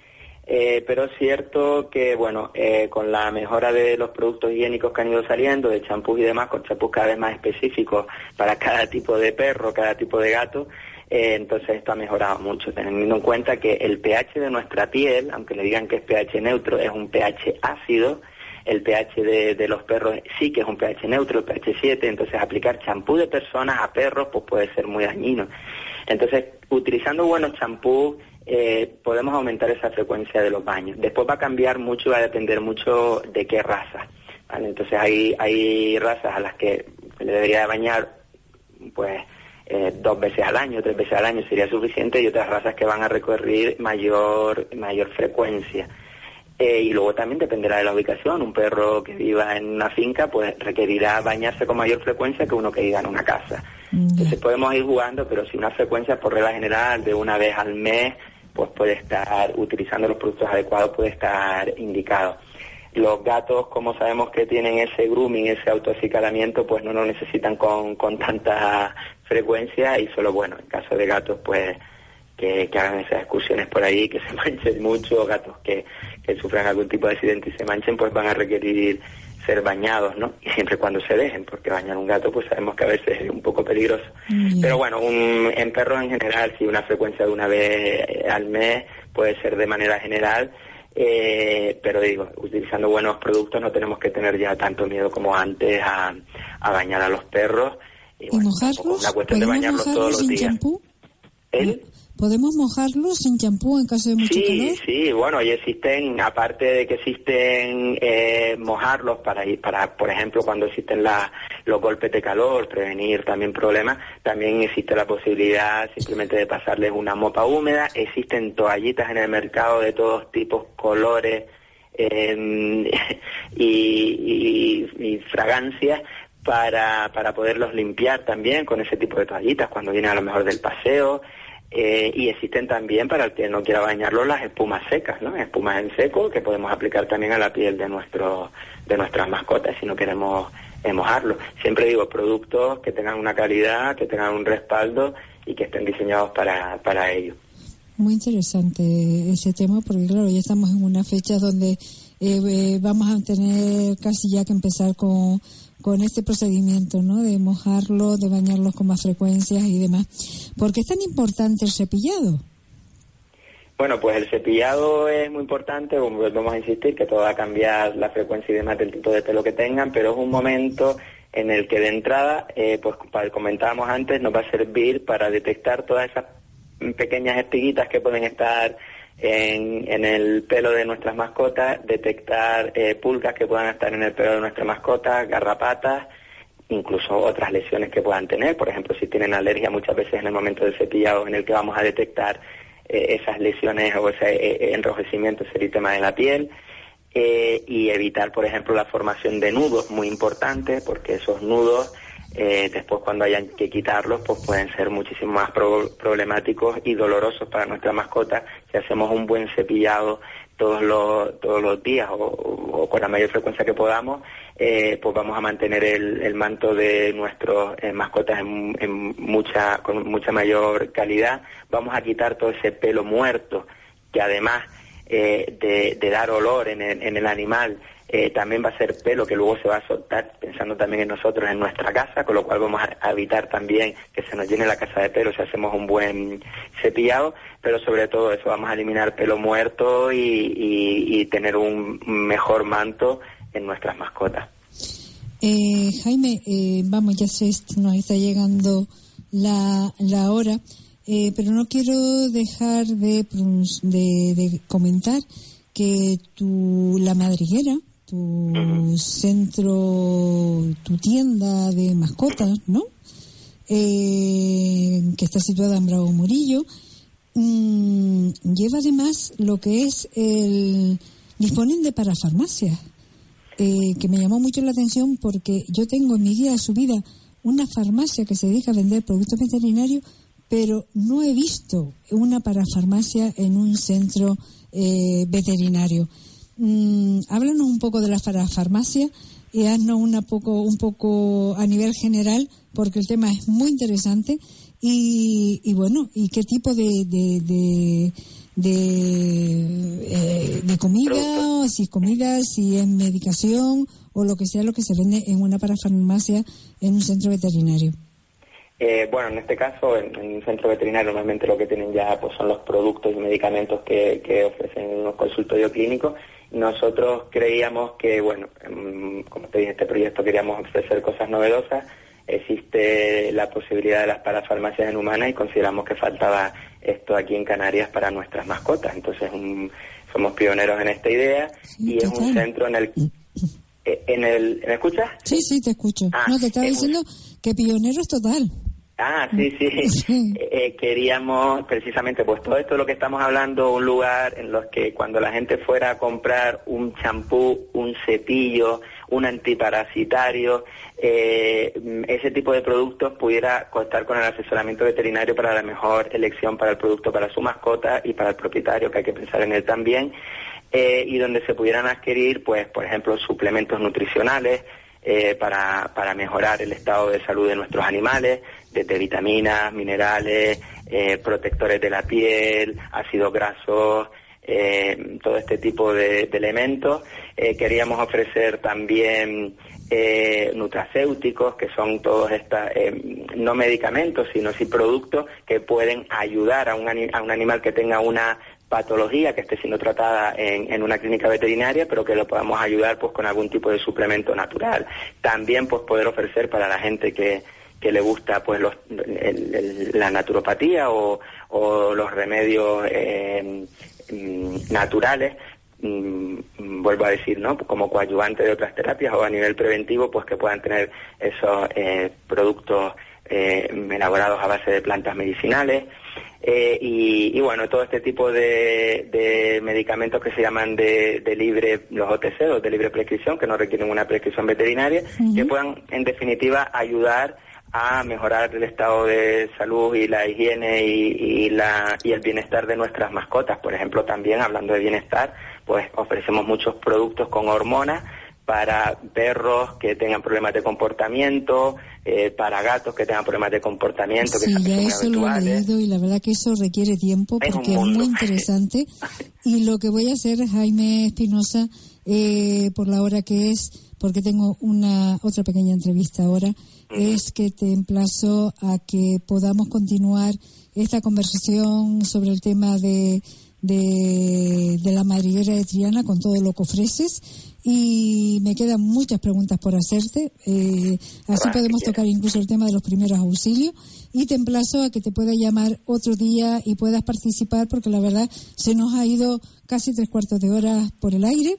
Eh, pero es cierto que, bueno, eh, con la mejora de los productos higiénicos que han ido saliendo, de champús y demás, con champús cada vez más específicos para cada tipo de perro, cada tipo de gato, eh, entonces esto ha mejorado mucho, teniendo en cuenta que el pH de nuestra piel, aunque le digan que es pH neutro, es un pH ácido, el pH de, los perros sí que es un pH neutro, el pH 7, entonces aplicar champú de personas a perros pues puede ser muy dañino. Entonces, utilizando buenos champús eh, podemos aumentar esa frecuencia de los baños. Después va a cambiar mucho va a depender mucho de qué raza. Entonces hay, hay razas a las que le debería bañar pues eh, dos veces al año, tres veces al año sería suficiente y otras razas que van a recorrer mayor, mayor frecuencia. Eh, y luego también dependerá de la ubicación. Un perro que viva en una finca pues requerirá bañarse con mayor frecuencia que uno que viva en una casa. Entonces podemos ir jugando, pero si una frecuencia por regla general de una vez al mes, pues puede estar utilizando los productos adecuados, puede estar indicado. Los gatos, como sabemos que tienen ese grooming, ese autoacicalamiento, pues no lo necesitan con, con tanta frecuencia y solo, bueno, en caso de gatos, pues que, que, hagan esas excursiones por ahí, que se manchen mucho, gatos que, que sufran algún tipo de accidente y se manchen, pues van a requerir ser bañados, ¿no? Y siempre cuando se dejen, porque bañar un gato, pues sabemos que a veces es un poco peligroso. Mm. Pero bueno, un, en perros en general, si una frecuencia de una vez al mes puede ser de manera general, eh, pero digo, utilizando buenos productos no tenemos que tener ya tanto miedo como antes a, a bañar a los perros. Y, bueno, ¿Y mojarlos? Una cuestión de bañarlos todos los días. Champú? ¿El? ¿Podemos mojarlos sin champú en caso de mucho sí, calor? Sí, bueno, y existen, aparte de que existen eh, mojarlos para ir, para, por ejemplo, cuando existen la, los golpes de calor, prevenir también problemas, también existe la posibilidad simplemente de pasarles una mopa húmeda, existen toallitas en el mercado de todos tipos, colores eh, y, y, y fragancias para, para poderlos limpiar también con ese tipo de toallitas cuando vienen a lo mejor del paseo. Eh, y existen también, para el que no quiera bañarlo, las espumas secas, ¿no? Espumas en seco que podemos aplicar también a la piel de, nuestro, de nuestras mascotas si no queremos eh, mojarlo. Siempre digo productos que tengan una calidad, que tengan un respaldo y que estén diseñados para, para ello. Muy interesante ese tema porque, claro, ya estamos en una fecha donde eh, vamos a tener casi ya que empezar con con este procedimiento, ¿no? De mojarlo, de bañarlos con más frecuencias y demás. ¿Por qué es tan importante el cepillado? Bueno, pues el cepillado es muy importante, volvemos a insistir que todo va a cambiar la frecuencia y demás del tipo de pelo que tengan, pero es un momento en el que de entrada, eh, pues comentábamos antes, nos va a servir para detectar todas esas pequeñas espiguitas que pueden estar en, en, el pelo de nuestras mascotas, detectar eh, pulgas que puedan estar en el pelo de nuestra mascota, garrapatas, incluso otras lesiones que puedan tener. Por ejemplo, si tienen alergia, muchas veces en el momento del cepillado en el que vamos a detectar eh, esas lesiones o ese eh, enrojecimiento, ese eritema de la piel. Eh, y evitar, por ejemplo, la formación de nudos, muy importante, porque esos nudos eh, después cuando hayan que quitarlos pues pueden ser muchísimo más pro problemáticos y dolorosos para nuestra mascota si hacemos un buen cepillado todos los, todos los días o, con la mayor frecuencia que podamos eh, pues vamos a mantener el, manto de nuestras eh, mascotas en, mucha con mucha mayor calidad. Vamos a quitar todo ese pelo muerto que además de, de, dar olor en el, en el animal eh, también va a ser pelo que luego se va a soltar, pensando también en nosotros, en nuestra casa, con lo cual vamos a evitar también que se nos llene la casa de pelo si hacemos un buen cepillado, pero sobre todo eso, vamos a eliminar pelo muerto y, y, y tener un mejor manto en nuestras mascotas. Eh, Jaime, eh, vamos, ya se nos está llegando la, la hora, eh, pero no quiero dejar de, de, comentar que tu, la madriguera, tu centro, tu tienda de mascotas, ¿no? que está situada en Bravo Murillo, mm, lleva además lo que es el disponen de parafarmacias eh, que me llamó mucho la atención porque yo tengo en mi guía de subida una farmacia que se dedica a vender productos veterinarios, pero no he visto una parafarmacia en un centro eh, veterinario. Mm, háblanos un poco de las parafarmacias y haznos una poco, un poco a nivel general, porque el tema es muy interesante. Y, y bueno, ¿y qué tipo de, de de, eh, de comida, si es comida, si es medicación o lo que sea lo que se vende en una parafarmacia en un centro veterinario. Eh, bueno, en este caso, en, un centro veterinario normalmente lo que tienen ya pues son los productos y medicamentos que, que ofrecen en un consultorio clínico. Nosotros creíamos que, bueno, como te dije, este proyecto queríamos ofrecer cosas novedosas existe la posibilidad de las parafarmacias en humanas y consideramos que faltaba esto aquí en Canarias para nuestras mascotas. Entonces somos pioneros en esta idea y es un centro en el... Eh, en el ¿Me escuchas? Sí, sí, te escucho. Ah, no, te estaba diciendo que pionero es total. Ah, sí, sí. Eh, eh, queríamos precisamente, pues todo esto de lo que estamos hablando, un lugar en los que cuando la gente fuera a comprar un champú, un cepillo, un antiparasitario, eh, ese tipo de productos pudiera contar con el asesoramiento veterinario para la mejor elección para el producto para su mascota y para el propietario, que hay que pensar en él también, eh, y donde se pudieran adquirir, pues, por ejemplo, suplementos nutricionales, eh, para, para, mejorar el estado de salud de nuestros animales, desde vitaminas, minerales, protectores de la piel, ácidos grasos, eh, todo este tipo de, elementos. Eh, queríamos ofrecer también eh, nutracéuticos, que son todos estos, no medicamentos, sino sí productos que pueden ayudar a un, a un animal que tenga una patología que esté siendo tratada en, una clínica veterinaria, pero que lo podamos ayudar pues con algún tipo de suplemento natural. También pues poder ofrecer para la gente que, que le gusta pues la naturopatía o, o los remedios eh, Mm, naturales, mm, vuelvo a decir, ¿no? Como coadyuvante de otras terapias o a nivel preventivo, pues que puedan tener esos eh, productos eh, elaborados a base de plantas medicinales. Eh, y, bueno, todo este tipo de, medicamentos que se llaman de, libre, los OTC, los de libre prescripción, que no requieren una prescripción veterinaria, que puedan en definitiva ayudar a mejorar el estado de salud y la higiene y, la, y el bienestar de nuestras mascotas. Por ejemplo, también hablando de bienestar, pues ofrecemos muchos productos con hormonas para perros que tengan problemas de comportamiento, eh, para gatos que tengan problemas de comportamiento. Sí, ya eso lo he leído y la verdad que eso requiere tiempo porque es, muy interesante. y lo que voy a hacer, Jaime Espinosa, eh, por la hora que es, porque tengo una otra pequeña entrevista ahora, es que te emplazo a que podamos continuar esta conversación sobre el tema de, de, la madriguera de Triana con todo lo que ofreces. Y me quedan muchas preguntas por hacerte. Eh, así podemos tocar incluso el tema de los primeros auxilios. Y te emplazo a que te pueda llamar otro día y puedas participar porque la verdad se nos ha ido casi tres cuartos de hora por el aire.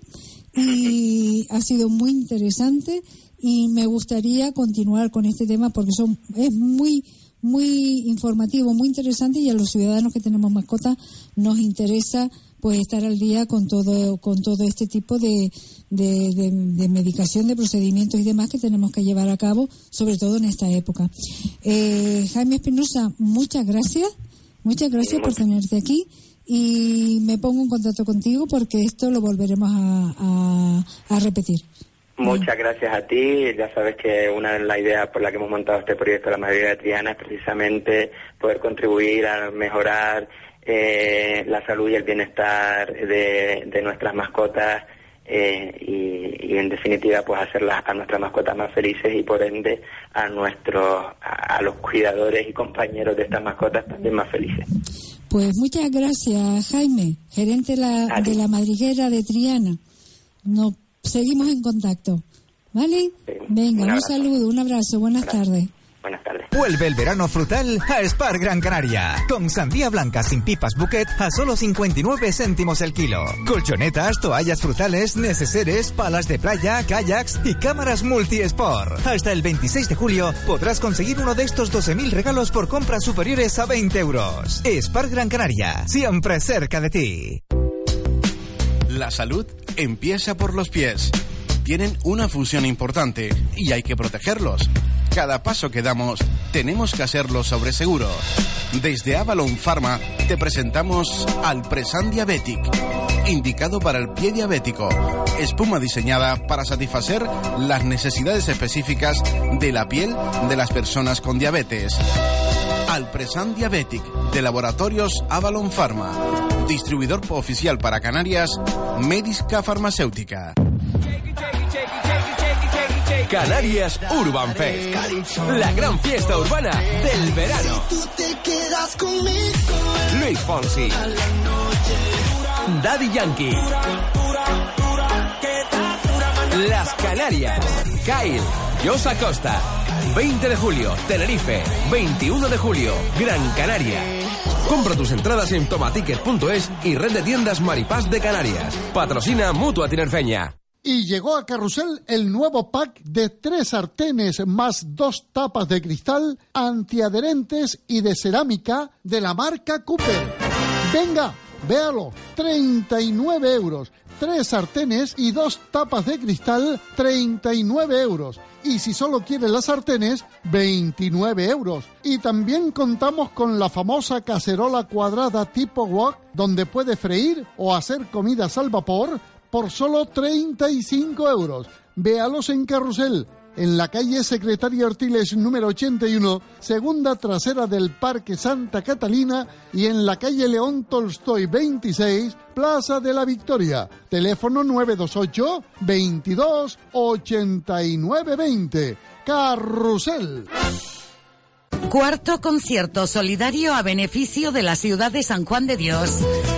Y ha sido muy interesante y me gustaría continuar con este tema porque son, es muy muy informativo, muy interesante y a los ciudadanos que tenemos mascotas nos interesa pues estar al día con todo con todo este tipo de, de, medicación, de procedimientos y demás que tenemos que llevar a cabo, sobre todo en esta época. Eh, Jaime Espinosa, muchas gracias, muchas gracias por tenerte aquí y me pongo en contacto contigo porque esto lo volveremos a, a repetir. Muchas gracias a ti. Ya sabes que una de las ideas por la que hemos montado este proyecto La Madriguera de Triana es precisamente poder contribuir a mejorar eh, la salud y el bienestar de, nuestras mascotas eh, y, en definitiva pues hacerlas a nuestras mascotas más felices y por ende a nuestros a, los cuidadores y compañeros de estas mascotas también más felices. Pues muchas gracias Jaime, gerente de la, de la madriguera de Triana. No Seguimos en contacto. ¿Vale? Venga, un, saludo, un abrazo, buenas tardes. Buenas tardes. Vuelve el verano frutal a Spar Gran Canaria. Con sandía blanca sin pipas bouquet a solo 59 céntimos el kilo. Colchonetas, toallas frutales, neceseres, palas de playa, kayaks y cámaras multi-sport. Hasta el 26 de julio podrás conseguir uno de estos 12.000 regalos por compras superiores a 20 euros. Spar Gran Canaria, siempre cerca de ti. La salud empieza por los pies. Tienen una función importante y hay que protegerlos. Cada paso que damos tenemos que hacerlo sobre seguro. Desde Avalon Pharma te presentamos al Presan Diabetic, indicado para el pie diabético. Espuma diseñada para satisfacer las necesidades específicas de la piel de las personas con diabetes. Alpresan Diabetic de Laboratorios Avalon Pharma. Distribuidor oficial para Canarias, Medisca Farmacéutica. Canarias Urban Fest. La gran fiesta urbana del verano. Luis Fonsi. Daddy Yankee. Las Canarias. Kyle. Josa Costa. 20 de julio, Tenerife. 21 de julio, Gran Canaria. Compra tus entradas en tomaticket.es y red de tiendas Maripaz de Canarias. Patrocina Mutua Tinerfeña. Y llegó a Carrusel el nuevo pack de tres sartenes más dos tapas de cristal antiadherentes y de cerámica de la marca Cooper. Venga, véalo, 39 euros. Tres sartenes y dos tapas de cristal, 39 euros. Y si solo quiere las sartenes, 29 euros. Y también contamos con la famosa cacerola cuadrada tipo wok, donde puede freír o hacer comidas al vapor por solo 35 euros. Véalos en Carrusel, en la calle Secretaria Ortiles número 81, segunda trasera del Parque Santa Catalina y en la calle León Tolstoy 26, Plaza de la Victoria. Teléfono 928 22 89 20. Carrusel. Cuarto concierto solidario a beneficio de la ciudad de San Juan de Dios.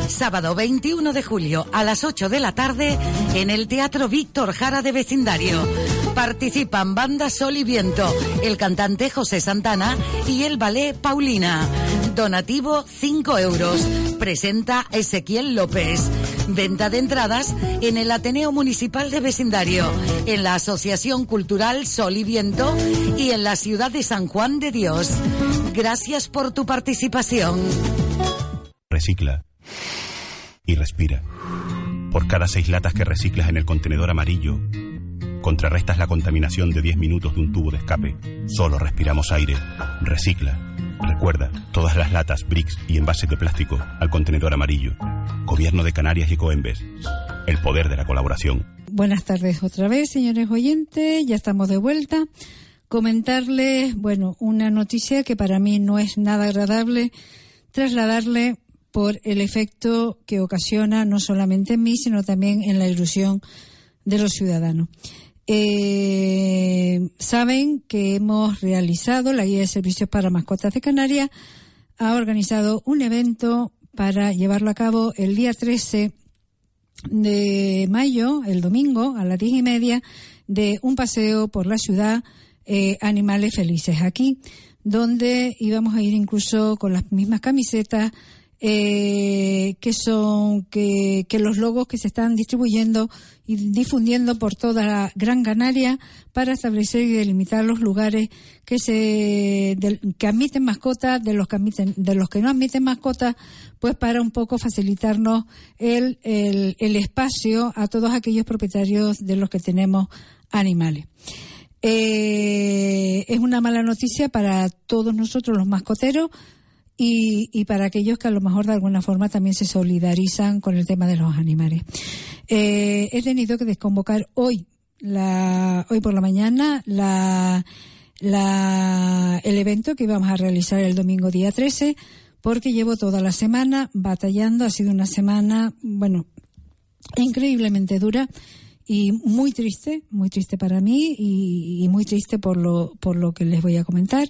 Sábado 21 de julio a las 8 de la tarde en el Teatro Víctor Jara de Vecindario. Participan Banda Sol y Viento, el cantante José Santana y el ballet Paulina. Donativo 5 euros. Presenta Ezequiel López. Venta de entradas en el Ateneo Municipal de Vecindario, en la Asociación Cultural Sol y Viento y en la ciudad de San Juan de Dios. Gracias por tu participación. Recicla y respira. Por cada seis latas que reciclas en el contenedor amarillo, contrarrestas la contaminación de 10 minutos de un tubo de escape. Solo respiramos aire. Recicla. Recuerda, todas las latas, bricks y envases de plástico al contenedor amarillo. Gobierno de Canarias y Coembes. El poder de la colaboración. Buenas tardes otra vez, señores oyentes. Ya estamos de vuelta. Comentarles, bueno, una noticia que para mí no es nada agradable trasladarle por el efecto que ocasiona no solamente en mí, sino también en la ilusión de los ciudadanos. Eh, saben que hemos realizado, la Guía de Servicios para Mascotas de Canarias ha organizado un evento para llevarlo a cabo el día 13 de mayo, el domingo, a las diez y media, de un paseo por la ciudad eh, Animales Felices. Aquí, donde íbamos a ir incluso con las mismas camisetas eh, que son que, los logos que se están distribuyendo y difundiendo por toda la Gran Canaria para establecer y delimitar los lugares que se que admiten mascotas de los que admiten de los que no admiten mascotas pues para un poco facilitarnos el, el, el espacio a todos aquellos propietarios de los que tenemos animales. Eh, es una mala noticia para todos nosotros los mascoteros y, y, para aquellos que a lo mejor de alguna forma también se solidarizan con el tema de los animales. Eh, he tenido que desconvocar hoy, la, hoy por la mañana, la, la, el evento que íbamos a realizar el domingo día 13, porque llevo toda la semana batallando. Ha sido una semana, bueno, increíblemente dura y muy triste, muy triste para mí y, y muy triste por lo, por lo que les voy a comentar.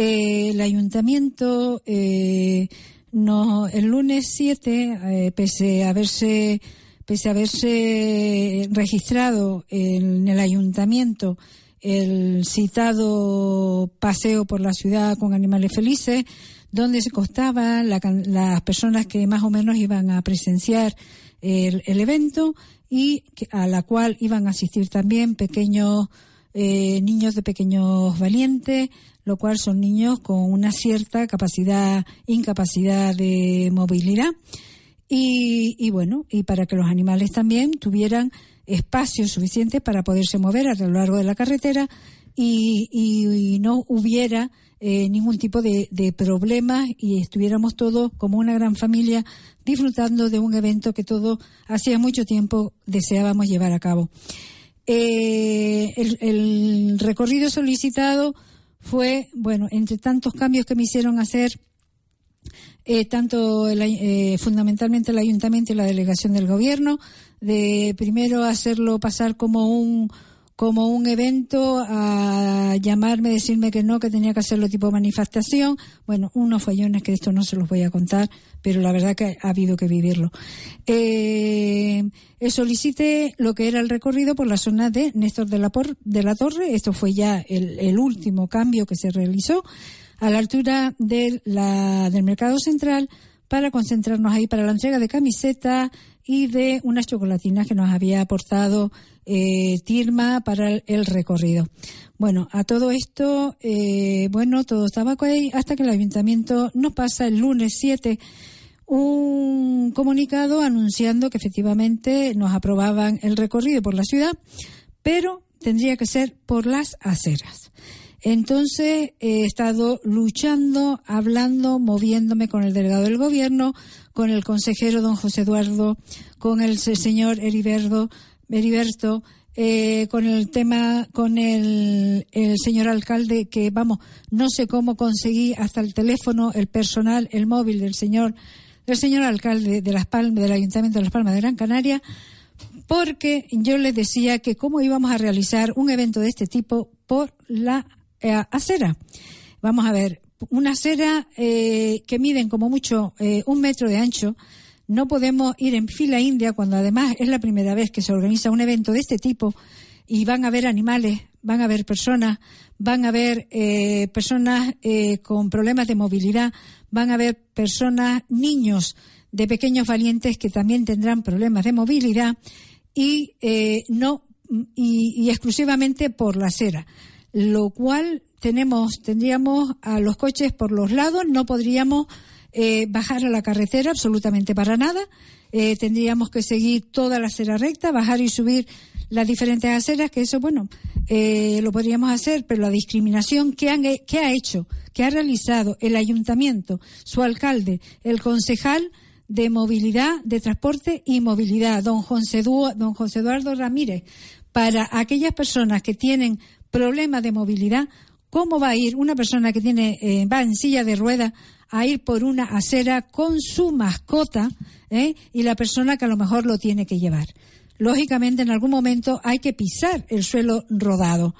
Eh, el ayuntamiento eh, no, el lunes 7, eh, pese a haberse pese a haberse registrado en el ayuntamiento el citado paseo por la ciudad con animales felices, donde se costaban las personas que más o menos iban a presenciar el, evento y a la cual iban a asistir también pequeños eh, niños de pequeños valientes, lo cual son niños con una cierta capacidad, incapacidad de movilidad. Y, y bueno, y para que los animales también tuvieran espacio suficiente para poderse mover a lo largo de la carretera y, no hubiera eh, ningún tipo de, de, problemas y estuviéramos todos como una gran familia disfrutando de un evento que todos hacía mucho tiempo deseábamos llevar a cabo. Eh, el, recorrido solicitado fue, bueno, entre tantos cambios que me hicieron hacer, eh, tanto fundamentalmente el ayuntamiento y la delegación del gobierno, de primero hacerlo pasar como un como un evento a llamarme, decirme que no, que tenía que hacerlo tipo manifestación. Bueno, unos follones que esto no se los voy a contar, pero la verdad que ha habido que vivirlo. Eh, solicité lo que era el recorrido por la zona de Néstor de la, de la Torre. Esto fue ya el, el, último cambio que se realizó a la altura de la, del Mercado Central para concentrarnos ahí para la entrega de camiseta y de unas chocolatinas que nos había aportado eh, Tirma para el, recorrido. Bueno, a todo esto, eh, bueno, todo estaba ahí hasta que el ayuntamiento nos pasa el lunes 7 un comunicado anunciando que efectivamente nos aprobaban el recorrido por la ciudad, pero tendría que ser por las aceras. Entonces he estado luchando, hablando, moviéndome con el delegado del gobierno, con el consejero don José Eduardo, con el señor Heriberto, Heriberto, eh, con el tema, con el, señor alcalde, que vamos, no sé cómo conseguí hasta el teléfono, el personal, el móvil del señor, del señor alcalde de Las Palmas, del Ayuntamiento de Las Palmas de Gran Canaria, porque yo les decía que cómo íbamos a realizar un evento de este tipo por la eh, acera. Vamos a ver, una acera eh, que miden como mucho un metro de ancho, no podemos ir en fila india cuando además es la primera vez que se organiza un evento de este tipo y van a haber animales, van a haber personas, van a haber eh, personas eh, con problemas de movilidad, van a haber personas, niños de pequeños valientes que también tendrán problemas de movilidad y eh, no y, exclusivamente por la acera, lo cual tenemos tendríamos a los coches por los lados, no podríamos eh, bajar a la carretera absolutamente para nada. Eh, tendríamos que seguir toda la acera recta, bajar y subir las diferentes aceras, que eso, bueno, eh, lo podríamos hacer, pero la discriminación que, han, que ha hecho, que ha realizado el ayuntamiento, su alcalde, el concejal de movilidad, de transporte y movilidad, don José, don José Eduardo Ramírez, para aquellas personas que tienen problemas de movilidad, ¿cómo va a ir una persona que tiene, va en silla de ruedas a ir por una acera con su mascota ¿eh? y la persona que a lo mejor lo tiene que llevar. Lógicamente, en algún momento hay que pisar el suelo rodado.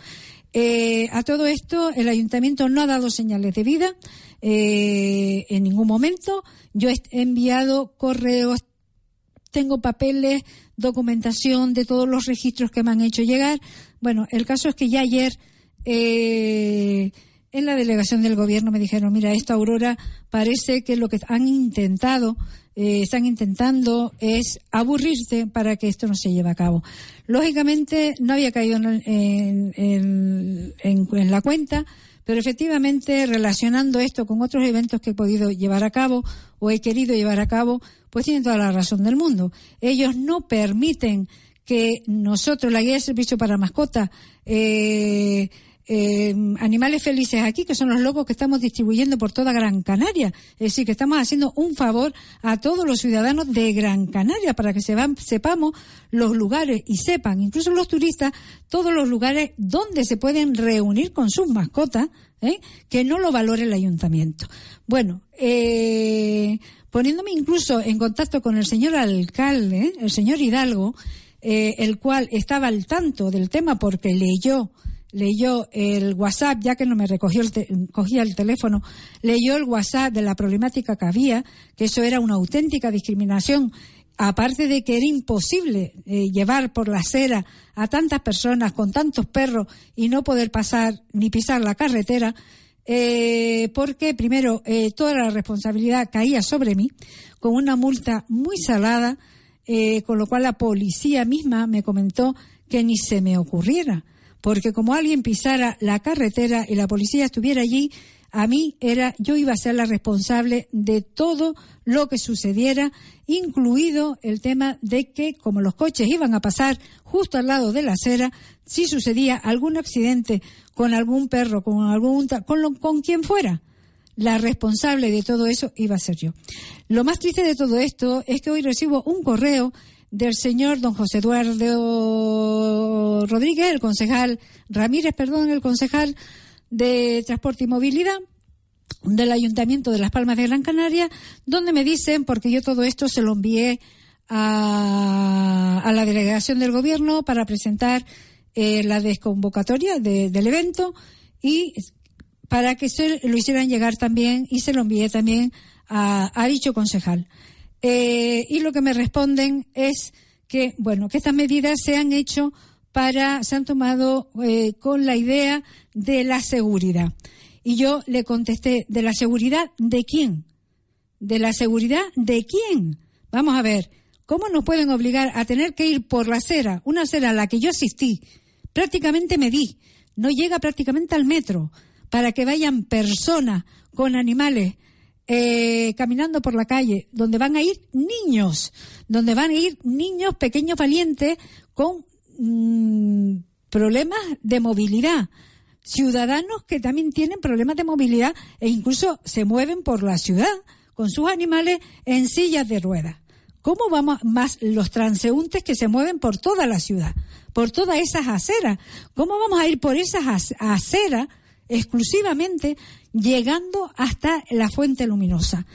Eh, a todo esto, el ayuntamiento no ha dado señales de vida eh, en ningún momento. Yo he enviado correos, tengo papeles, documentación de todos los registros que me han hecho llegar. Bueno, el caso es que ya ayer en la delegación del gobierno me dijeron, mira, esta Aurora parece que lo que han intentado, eh, están intentando es aburrirte para que esto no se lleve a cabo. Lógicamente no había caído en, en, la cuenta, pero efectivamente relacionando esto con otros eventos que he podido llevar a cabo o he querido llevar a cabo, pues tienen toda la razón del mundo. Ellos no permiten que nosotros, la guía de servicio para mascotas, eh, eh, animales felices aquí, que son los locos que estamos distribuyendo por toda Gran Canaria. Es decir, que estamos haciendo un favor a todos los ciudadanos de Gran Canaria para que sepamos los lugares y sepan, incluso los turistas, todos los lugares donde se pueden reunir con sus mascotas, ¿eh? que no lo valore el ayuntamiento. Bueno, eh, poniéndome incluso en contacto con el señor alcalde, el señor Hidalgo, el cual estaba al tanto del tema porque leyó leyó el WhatsApp, ya que no me recogió el cogía el teléfono, leyó el WhatsApp de la problemática que había, que eso era una auténtica discriminación aparte de que era imposible eh, llevar por la acera a tantas personas con tantos perros y no poder pasar ni pisar la carretera, eh, porque primero eh, toda la responsabilidad caía sobre mí, con una multa muy salada, con lo cual la policía misma me comentó que ni se me ocurriera, porque como alguien pisara la carretera y la policía estuviera allí, a mí era, yo iba a ser la responsable de todo lo que sucediera, incluido el tema de que, como los coches iban a pasar justo al lado de la acera, si sucedía algún accidente con algún perro, con algún, con, con quien fuera, la responsable de todo eso iba a ser yo. Lo más triste de todo esto es que hoy recibo un correo del señor don José Eduardo Rodríguez, el concejal Ramírez, perdón, el concejal de Transporte y Movilidad del Ayuntamiento de Las Palmas de Gran Canaria, donde me dicen, porque yo todo esto se lo envié a, la delegación del Gobierno para presentar eh, la desconvocatoria del evento y para que se lo hicieran llegar también y se lo envié también a, dicho concejal. Eh, y lo que me responden es que, bueno, que estas medidas se han hecho para, se han tomado eh, con la idea de la seguridad. Y yo le contesté, ¿de la seguridad de quién? ¿De la seguridad de quién? Vamos a ver, ¿cómo nos pueden obligar a tener que ir por la acera, una acera a la que yo asistí, prácticamente me di, no llega prácticamente al metro, para que vayan personas con animales eh, caminando por la calle, donde van a ir niños, donde van a ir niños pequeños valientes con mm, problemas de movilidad, ciudadanos que también tienen problemas de movilidad e incluso se mueven por la ciudad con sus animales en sillas de ruedas. ¿Cómo vamos más los transeúntes que se mueven por toda la ciudad, por todas esas aceras? ¿Cómo vamos a ir por esas aceras exclusivamente llegando hasta la fuente luminosa?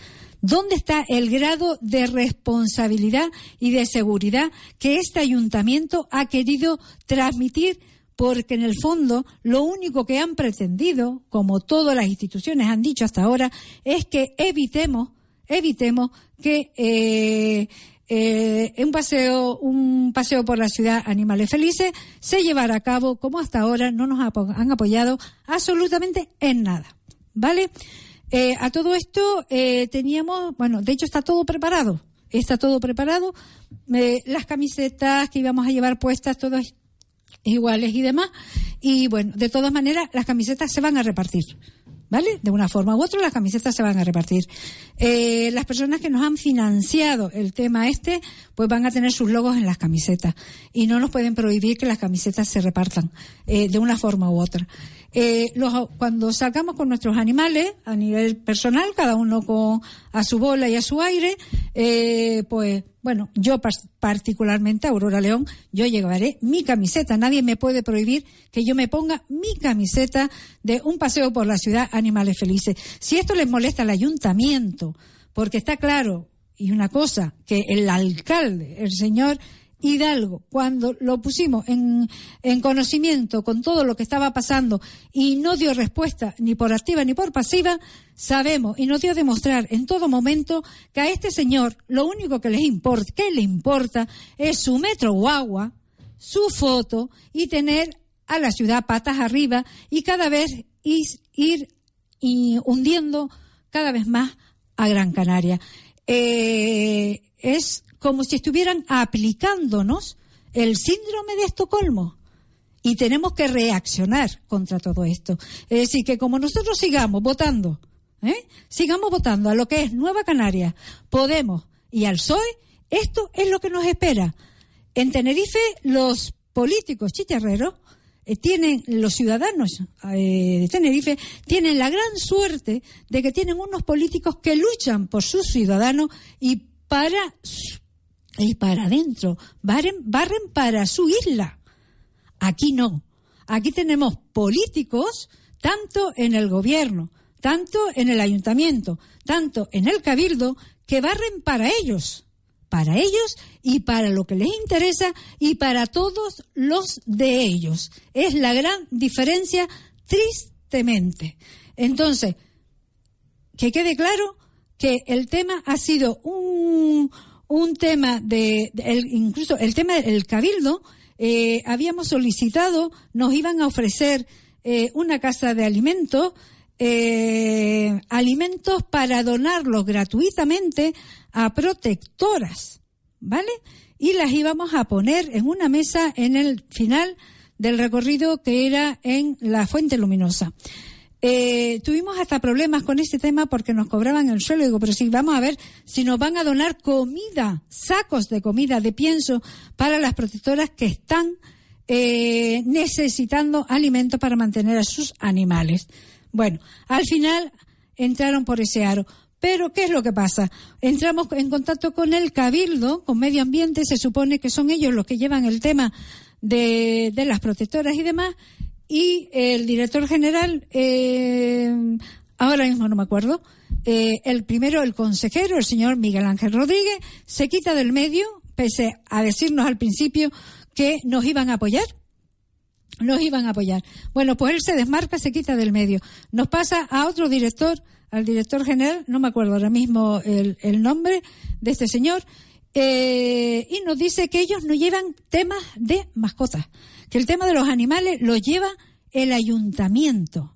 ¿Dónde está el grado de responsabilidad y de seguridad que este ayuntamiento ha querido transmitir porque en el fondo lo único que han pretendido, como todas las instituciones han dicho hasta ahora, es que evitemos, evitemos que eh, eh, un paseo, un paseo por la ciudad Animales Felices se llevara a cabo como hasta ahora no nos han apoyado absolutamente en nada, ¿vale? Eh, a todo esto teníamos, bueno, de hecho está todo preparado, está todo preparado, las camisetas que íbamos a llevar puestas, todas iguales y demás. Y bueno, de todas maneras, las camisetas se van a repartir. ¿Vale? De una forma u otra las camisetas se van a repartir. Eh, las personas que nos han financiado el tema este, pues van a tener sus logos en las camisetas. Y no nos pueden prohibir que las camisetas se repartan eh, de una forma u otra. Eh, cuando salgamos con nuestros animales, a nivel personal, cada uno con a su bola y a su aire, pues bueno, yo particularmente, Aurora León, yo llevaré mi camiseta. Nadie me puede prohibir que yo me ponga mi camiseta de un paseo por la ciudad Animales Felices. Si esto les molesta al ayuntamiento, porque está claro, y una cosa, que el alcalde, el señor Hidalgo, cuando lo pusimos en, conocimiento con todo lo que estaba pasando y no dio respuesta ni por activa ni por pasiva, sabemos y nos dio a demostrar en todo momento que a este señor lo único que les importa, que le importa es su metro guagua, su foto y tener a la ciudad patas arriba y cada vez ir, hundiendo cada vez más a Gran Canaria. Eh, es como si estuvieran aplicándonos el síndrome de Estocolmo. Y tenemos que reaccionar contra todo esto. Es decir, que como nosotros sigamos votando, ¿eh? sigamos votando a lo que es Nueva Canaria, Podemos y al PSOE, esto es lo que nos espera. En Tenerife, los políticos chicharreros eh, tienen, los ciudadanos eh, de Tenerife, tienen la gran suerte de que tienen unos políticos que luchan por sus ciudadanos y para y para adentro, barren, barren para su isla. Aquí no. Aquí tenemos políticos, tanto en el gobierno, tanto en el ayuntamiento, tanto en el cabildo, que barren para ellos, para ellos y para lo que les interesa y para todos los de ellos. Es la gran diferencia, tristemente. Entonces, que quede claro que el tema ha sido un, un tema de, incluso el tema del cabildo, eh, habíamos solicitado, nos iban a ofrecer eh, una casa de alimentos, eh, alimentos para donarlos gratuitamente a protectoras, ¿vale? Y las íbamos a poner en una mesa en el final del recorrido que era en la Fuente Luminosa. Eh, tuvimos hasta problemas con este tema porque nos cobraban el suelo. Digo, pero sí, vamos a ver si nos van a donar comida, sacos de comida, de pienso, para las protectoras que están eh, necesitando alimento para mantener a sus animales. Bueno, al final entraron por ese aro. Pero, ¿qué es lo que pasa? Entramos en contacto con el Cabildo, con Medio Ambiente, se supone que son ellos los que llevan el tema de, de las protectoras y demás, y el director general, eh, ahora mismo no me acuerdo, eh, el primero, el consejero, el señor Miguel Ángel Rodríguez, se quita del medio, pese a decirnos al principio que nos iban a apoyar. Nos iban a apoyar. Bueno, pues él se desmarca, se quita del medio. Nos pasa a otro director, al director general, no me acuerdo ahora mismo el, nombre de este señor, eh, y nos dice que ellos no llevan temas de mascotas que el tema de los animales lo lleva el ayuntamiento.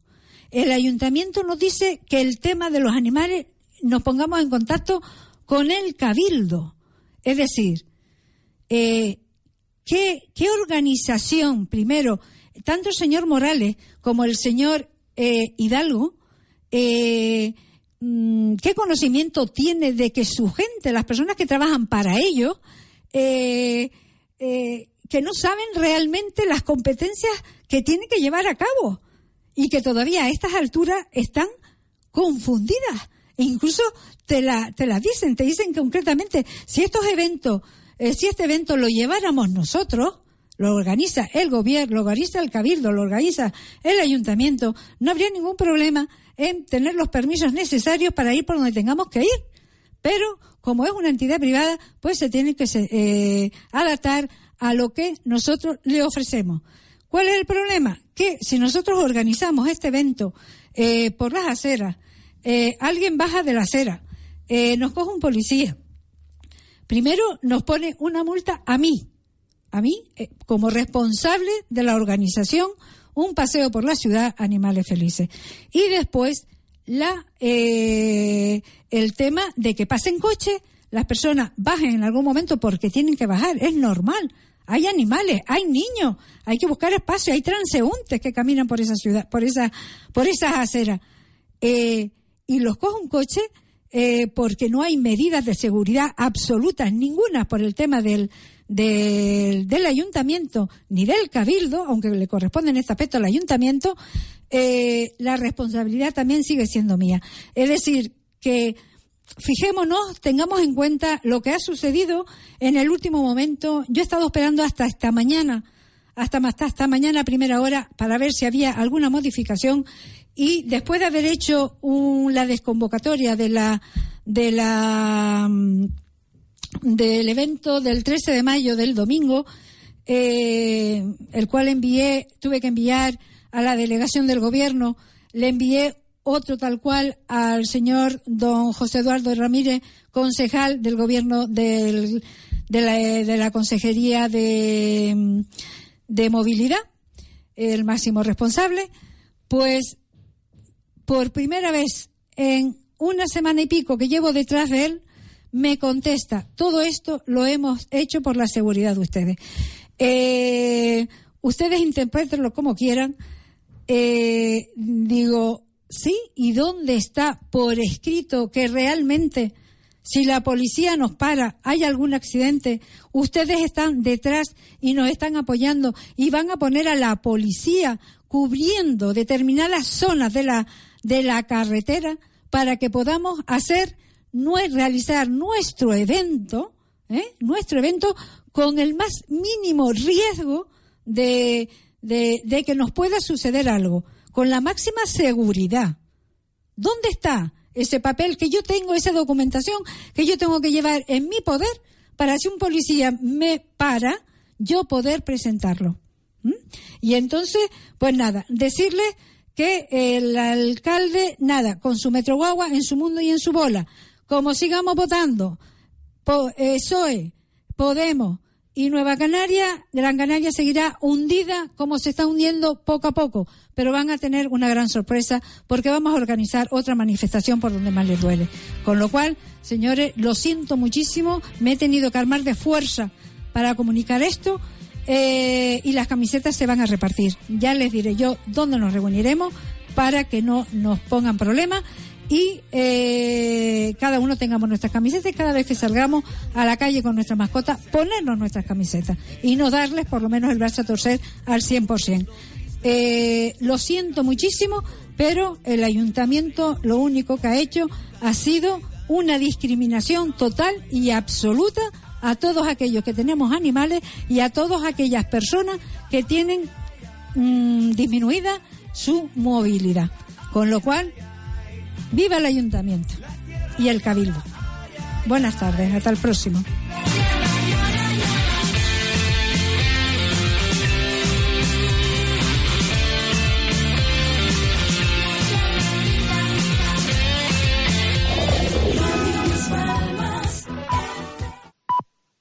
El ayuntamiento nos dice que el tema de los animales nos pongamos en contacto con el cabildo. Es decir, eh, ¿qué, organización, primero, tanto el señor Morales como el señor eh, Hidalgo, eh, mm, qué conocimiento tiene de que su gente, las personas que trabajan para ellos, que no saben realmente las competencias que tienen que llevar a cabo y que todavía a estas alturas están confundidas. E incluso te la, te la dicen, te dicen concretamente, si estos eventos, eh, si este evento lo lleváramos nosotros, lo organiza el gobierno, lo organiza el cabildo, lo organiza el ayuntamiento, no habría ningún problema en tener los permisos necesarios para ir por donde tengamos que ir. Pero como es una entidad privada, pues se tiene que eh, adaptar a lo que nosotros le ofrecemos. ¿Cuál es el problema? Que si nosotros organizamos este evento eh, por las aceras, eh, alguien baja de la acera, eh, nos coge un policía, primero nos pone una multa a mí, a mí como responsable de la organización, un paseo por la ciudad, animales felices. Y después la, el tema de que pasen coche, las personas bajen en algún momento porque tienen que bajar, es normal hay animales, hay niños, hay que buscar espacio, hay transeúntes que caminan por esa ciudad, por esa, por esas aceras. Eh, y los coge un coche eh, porque no hay medidas de seguridad absolutas, ninguna por el tema del, del, del ayuntamiento ni del cabildo, aunque le corresponde en este aspecto al ayuntamiento, eh, la responsabilidad también sigue siendo mía. Es decir, que fijémonos, tengamos en cuenta lo que ha sucedido en el último momento. Yo he estado esperando hasta esta mañana, hasta, mañana primera hora, para ver si había alguna modificación. Y después de haber hecho la desconvocatoria de la, de la, mm, del evento del 13 de mayo del domingo, eh, el cual envié, tuve que enviar a la delegación del gobierno, le envié otro tal cual al señor don José Eduardo Ramírez, concejal del gobierno de, la, Consejería de, de Movilidad, el máximo responsable, pues por primera vez en una semana y pico que llevo detrás de él, me contesta, todo esto lo hemos hecho por la seguridad de ustedes. Eh, ustedes interpretenlo como quieran. Eh, digo, ¿Sí? ¿Y dónde está por escrito que realmente si la policía nos para, hay algún accidente, ustedes están detrás y nos están apoyando y van a poner a la policía cubriendo determinadas zonas de la, de la carretera para que podamos hacer, realizar nuestro evento, ¿eh? nuestro evento con el más mínimo riesgo de, de que nos pueda suceder algo con la máxima seguridad. ¿Dónde está ese papel que yo tengo, esa documentación que yo tengo que llevar en mi poder para si un policía me para, yo poder presentarlo? ¿Mm? Y entonces, pues nada, decirle que el alcalde, nada, con su metro guagua en su mundo y en su bola, como sigamos votando Po- eh, PSOE, Podemos y Nueva Canaria, Gran Canaria seguirá hundida como se está hundiendo poco a poco, pero van a tener una gran sorpresa porque vamos a organizar otra manifestación por donde más les duele. Con lo cual, señores, lo siento muchísimo, me he tenido que armar de fuerza para comunicar esto eh, y las camisetas se van a repartir. Ya les diré yo dónde nos reuniremos para que no nos pongan problemas y eh, cada uno tengamos nuestras camisetas y cada vez que salgamos a la calle con nuestra mascota, ponernos nuestras camisetas y no darles por lo menos el brazo a torcer al 100%. Eh, lo siento muchísimo, pero el ayuntamiento lo único que ha hecho ha sido una discriminación total y absoluta a todos aquellos que tenemos animales y a todas aquellas personas que tienen mm, disminuida su movilidad. Con lo cual, viva el ayuntamiento y el cabildo. Buenas tardes, hasta el próximo.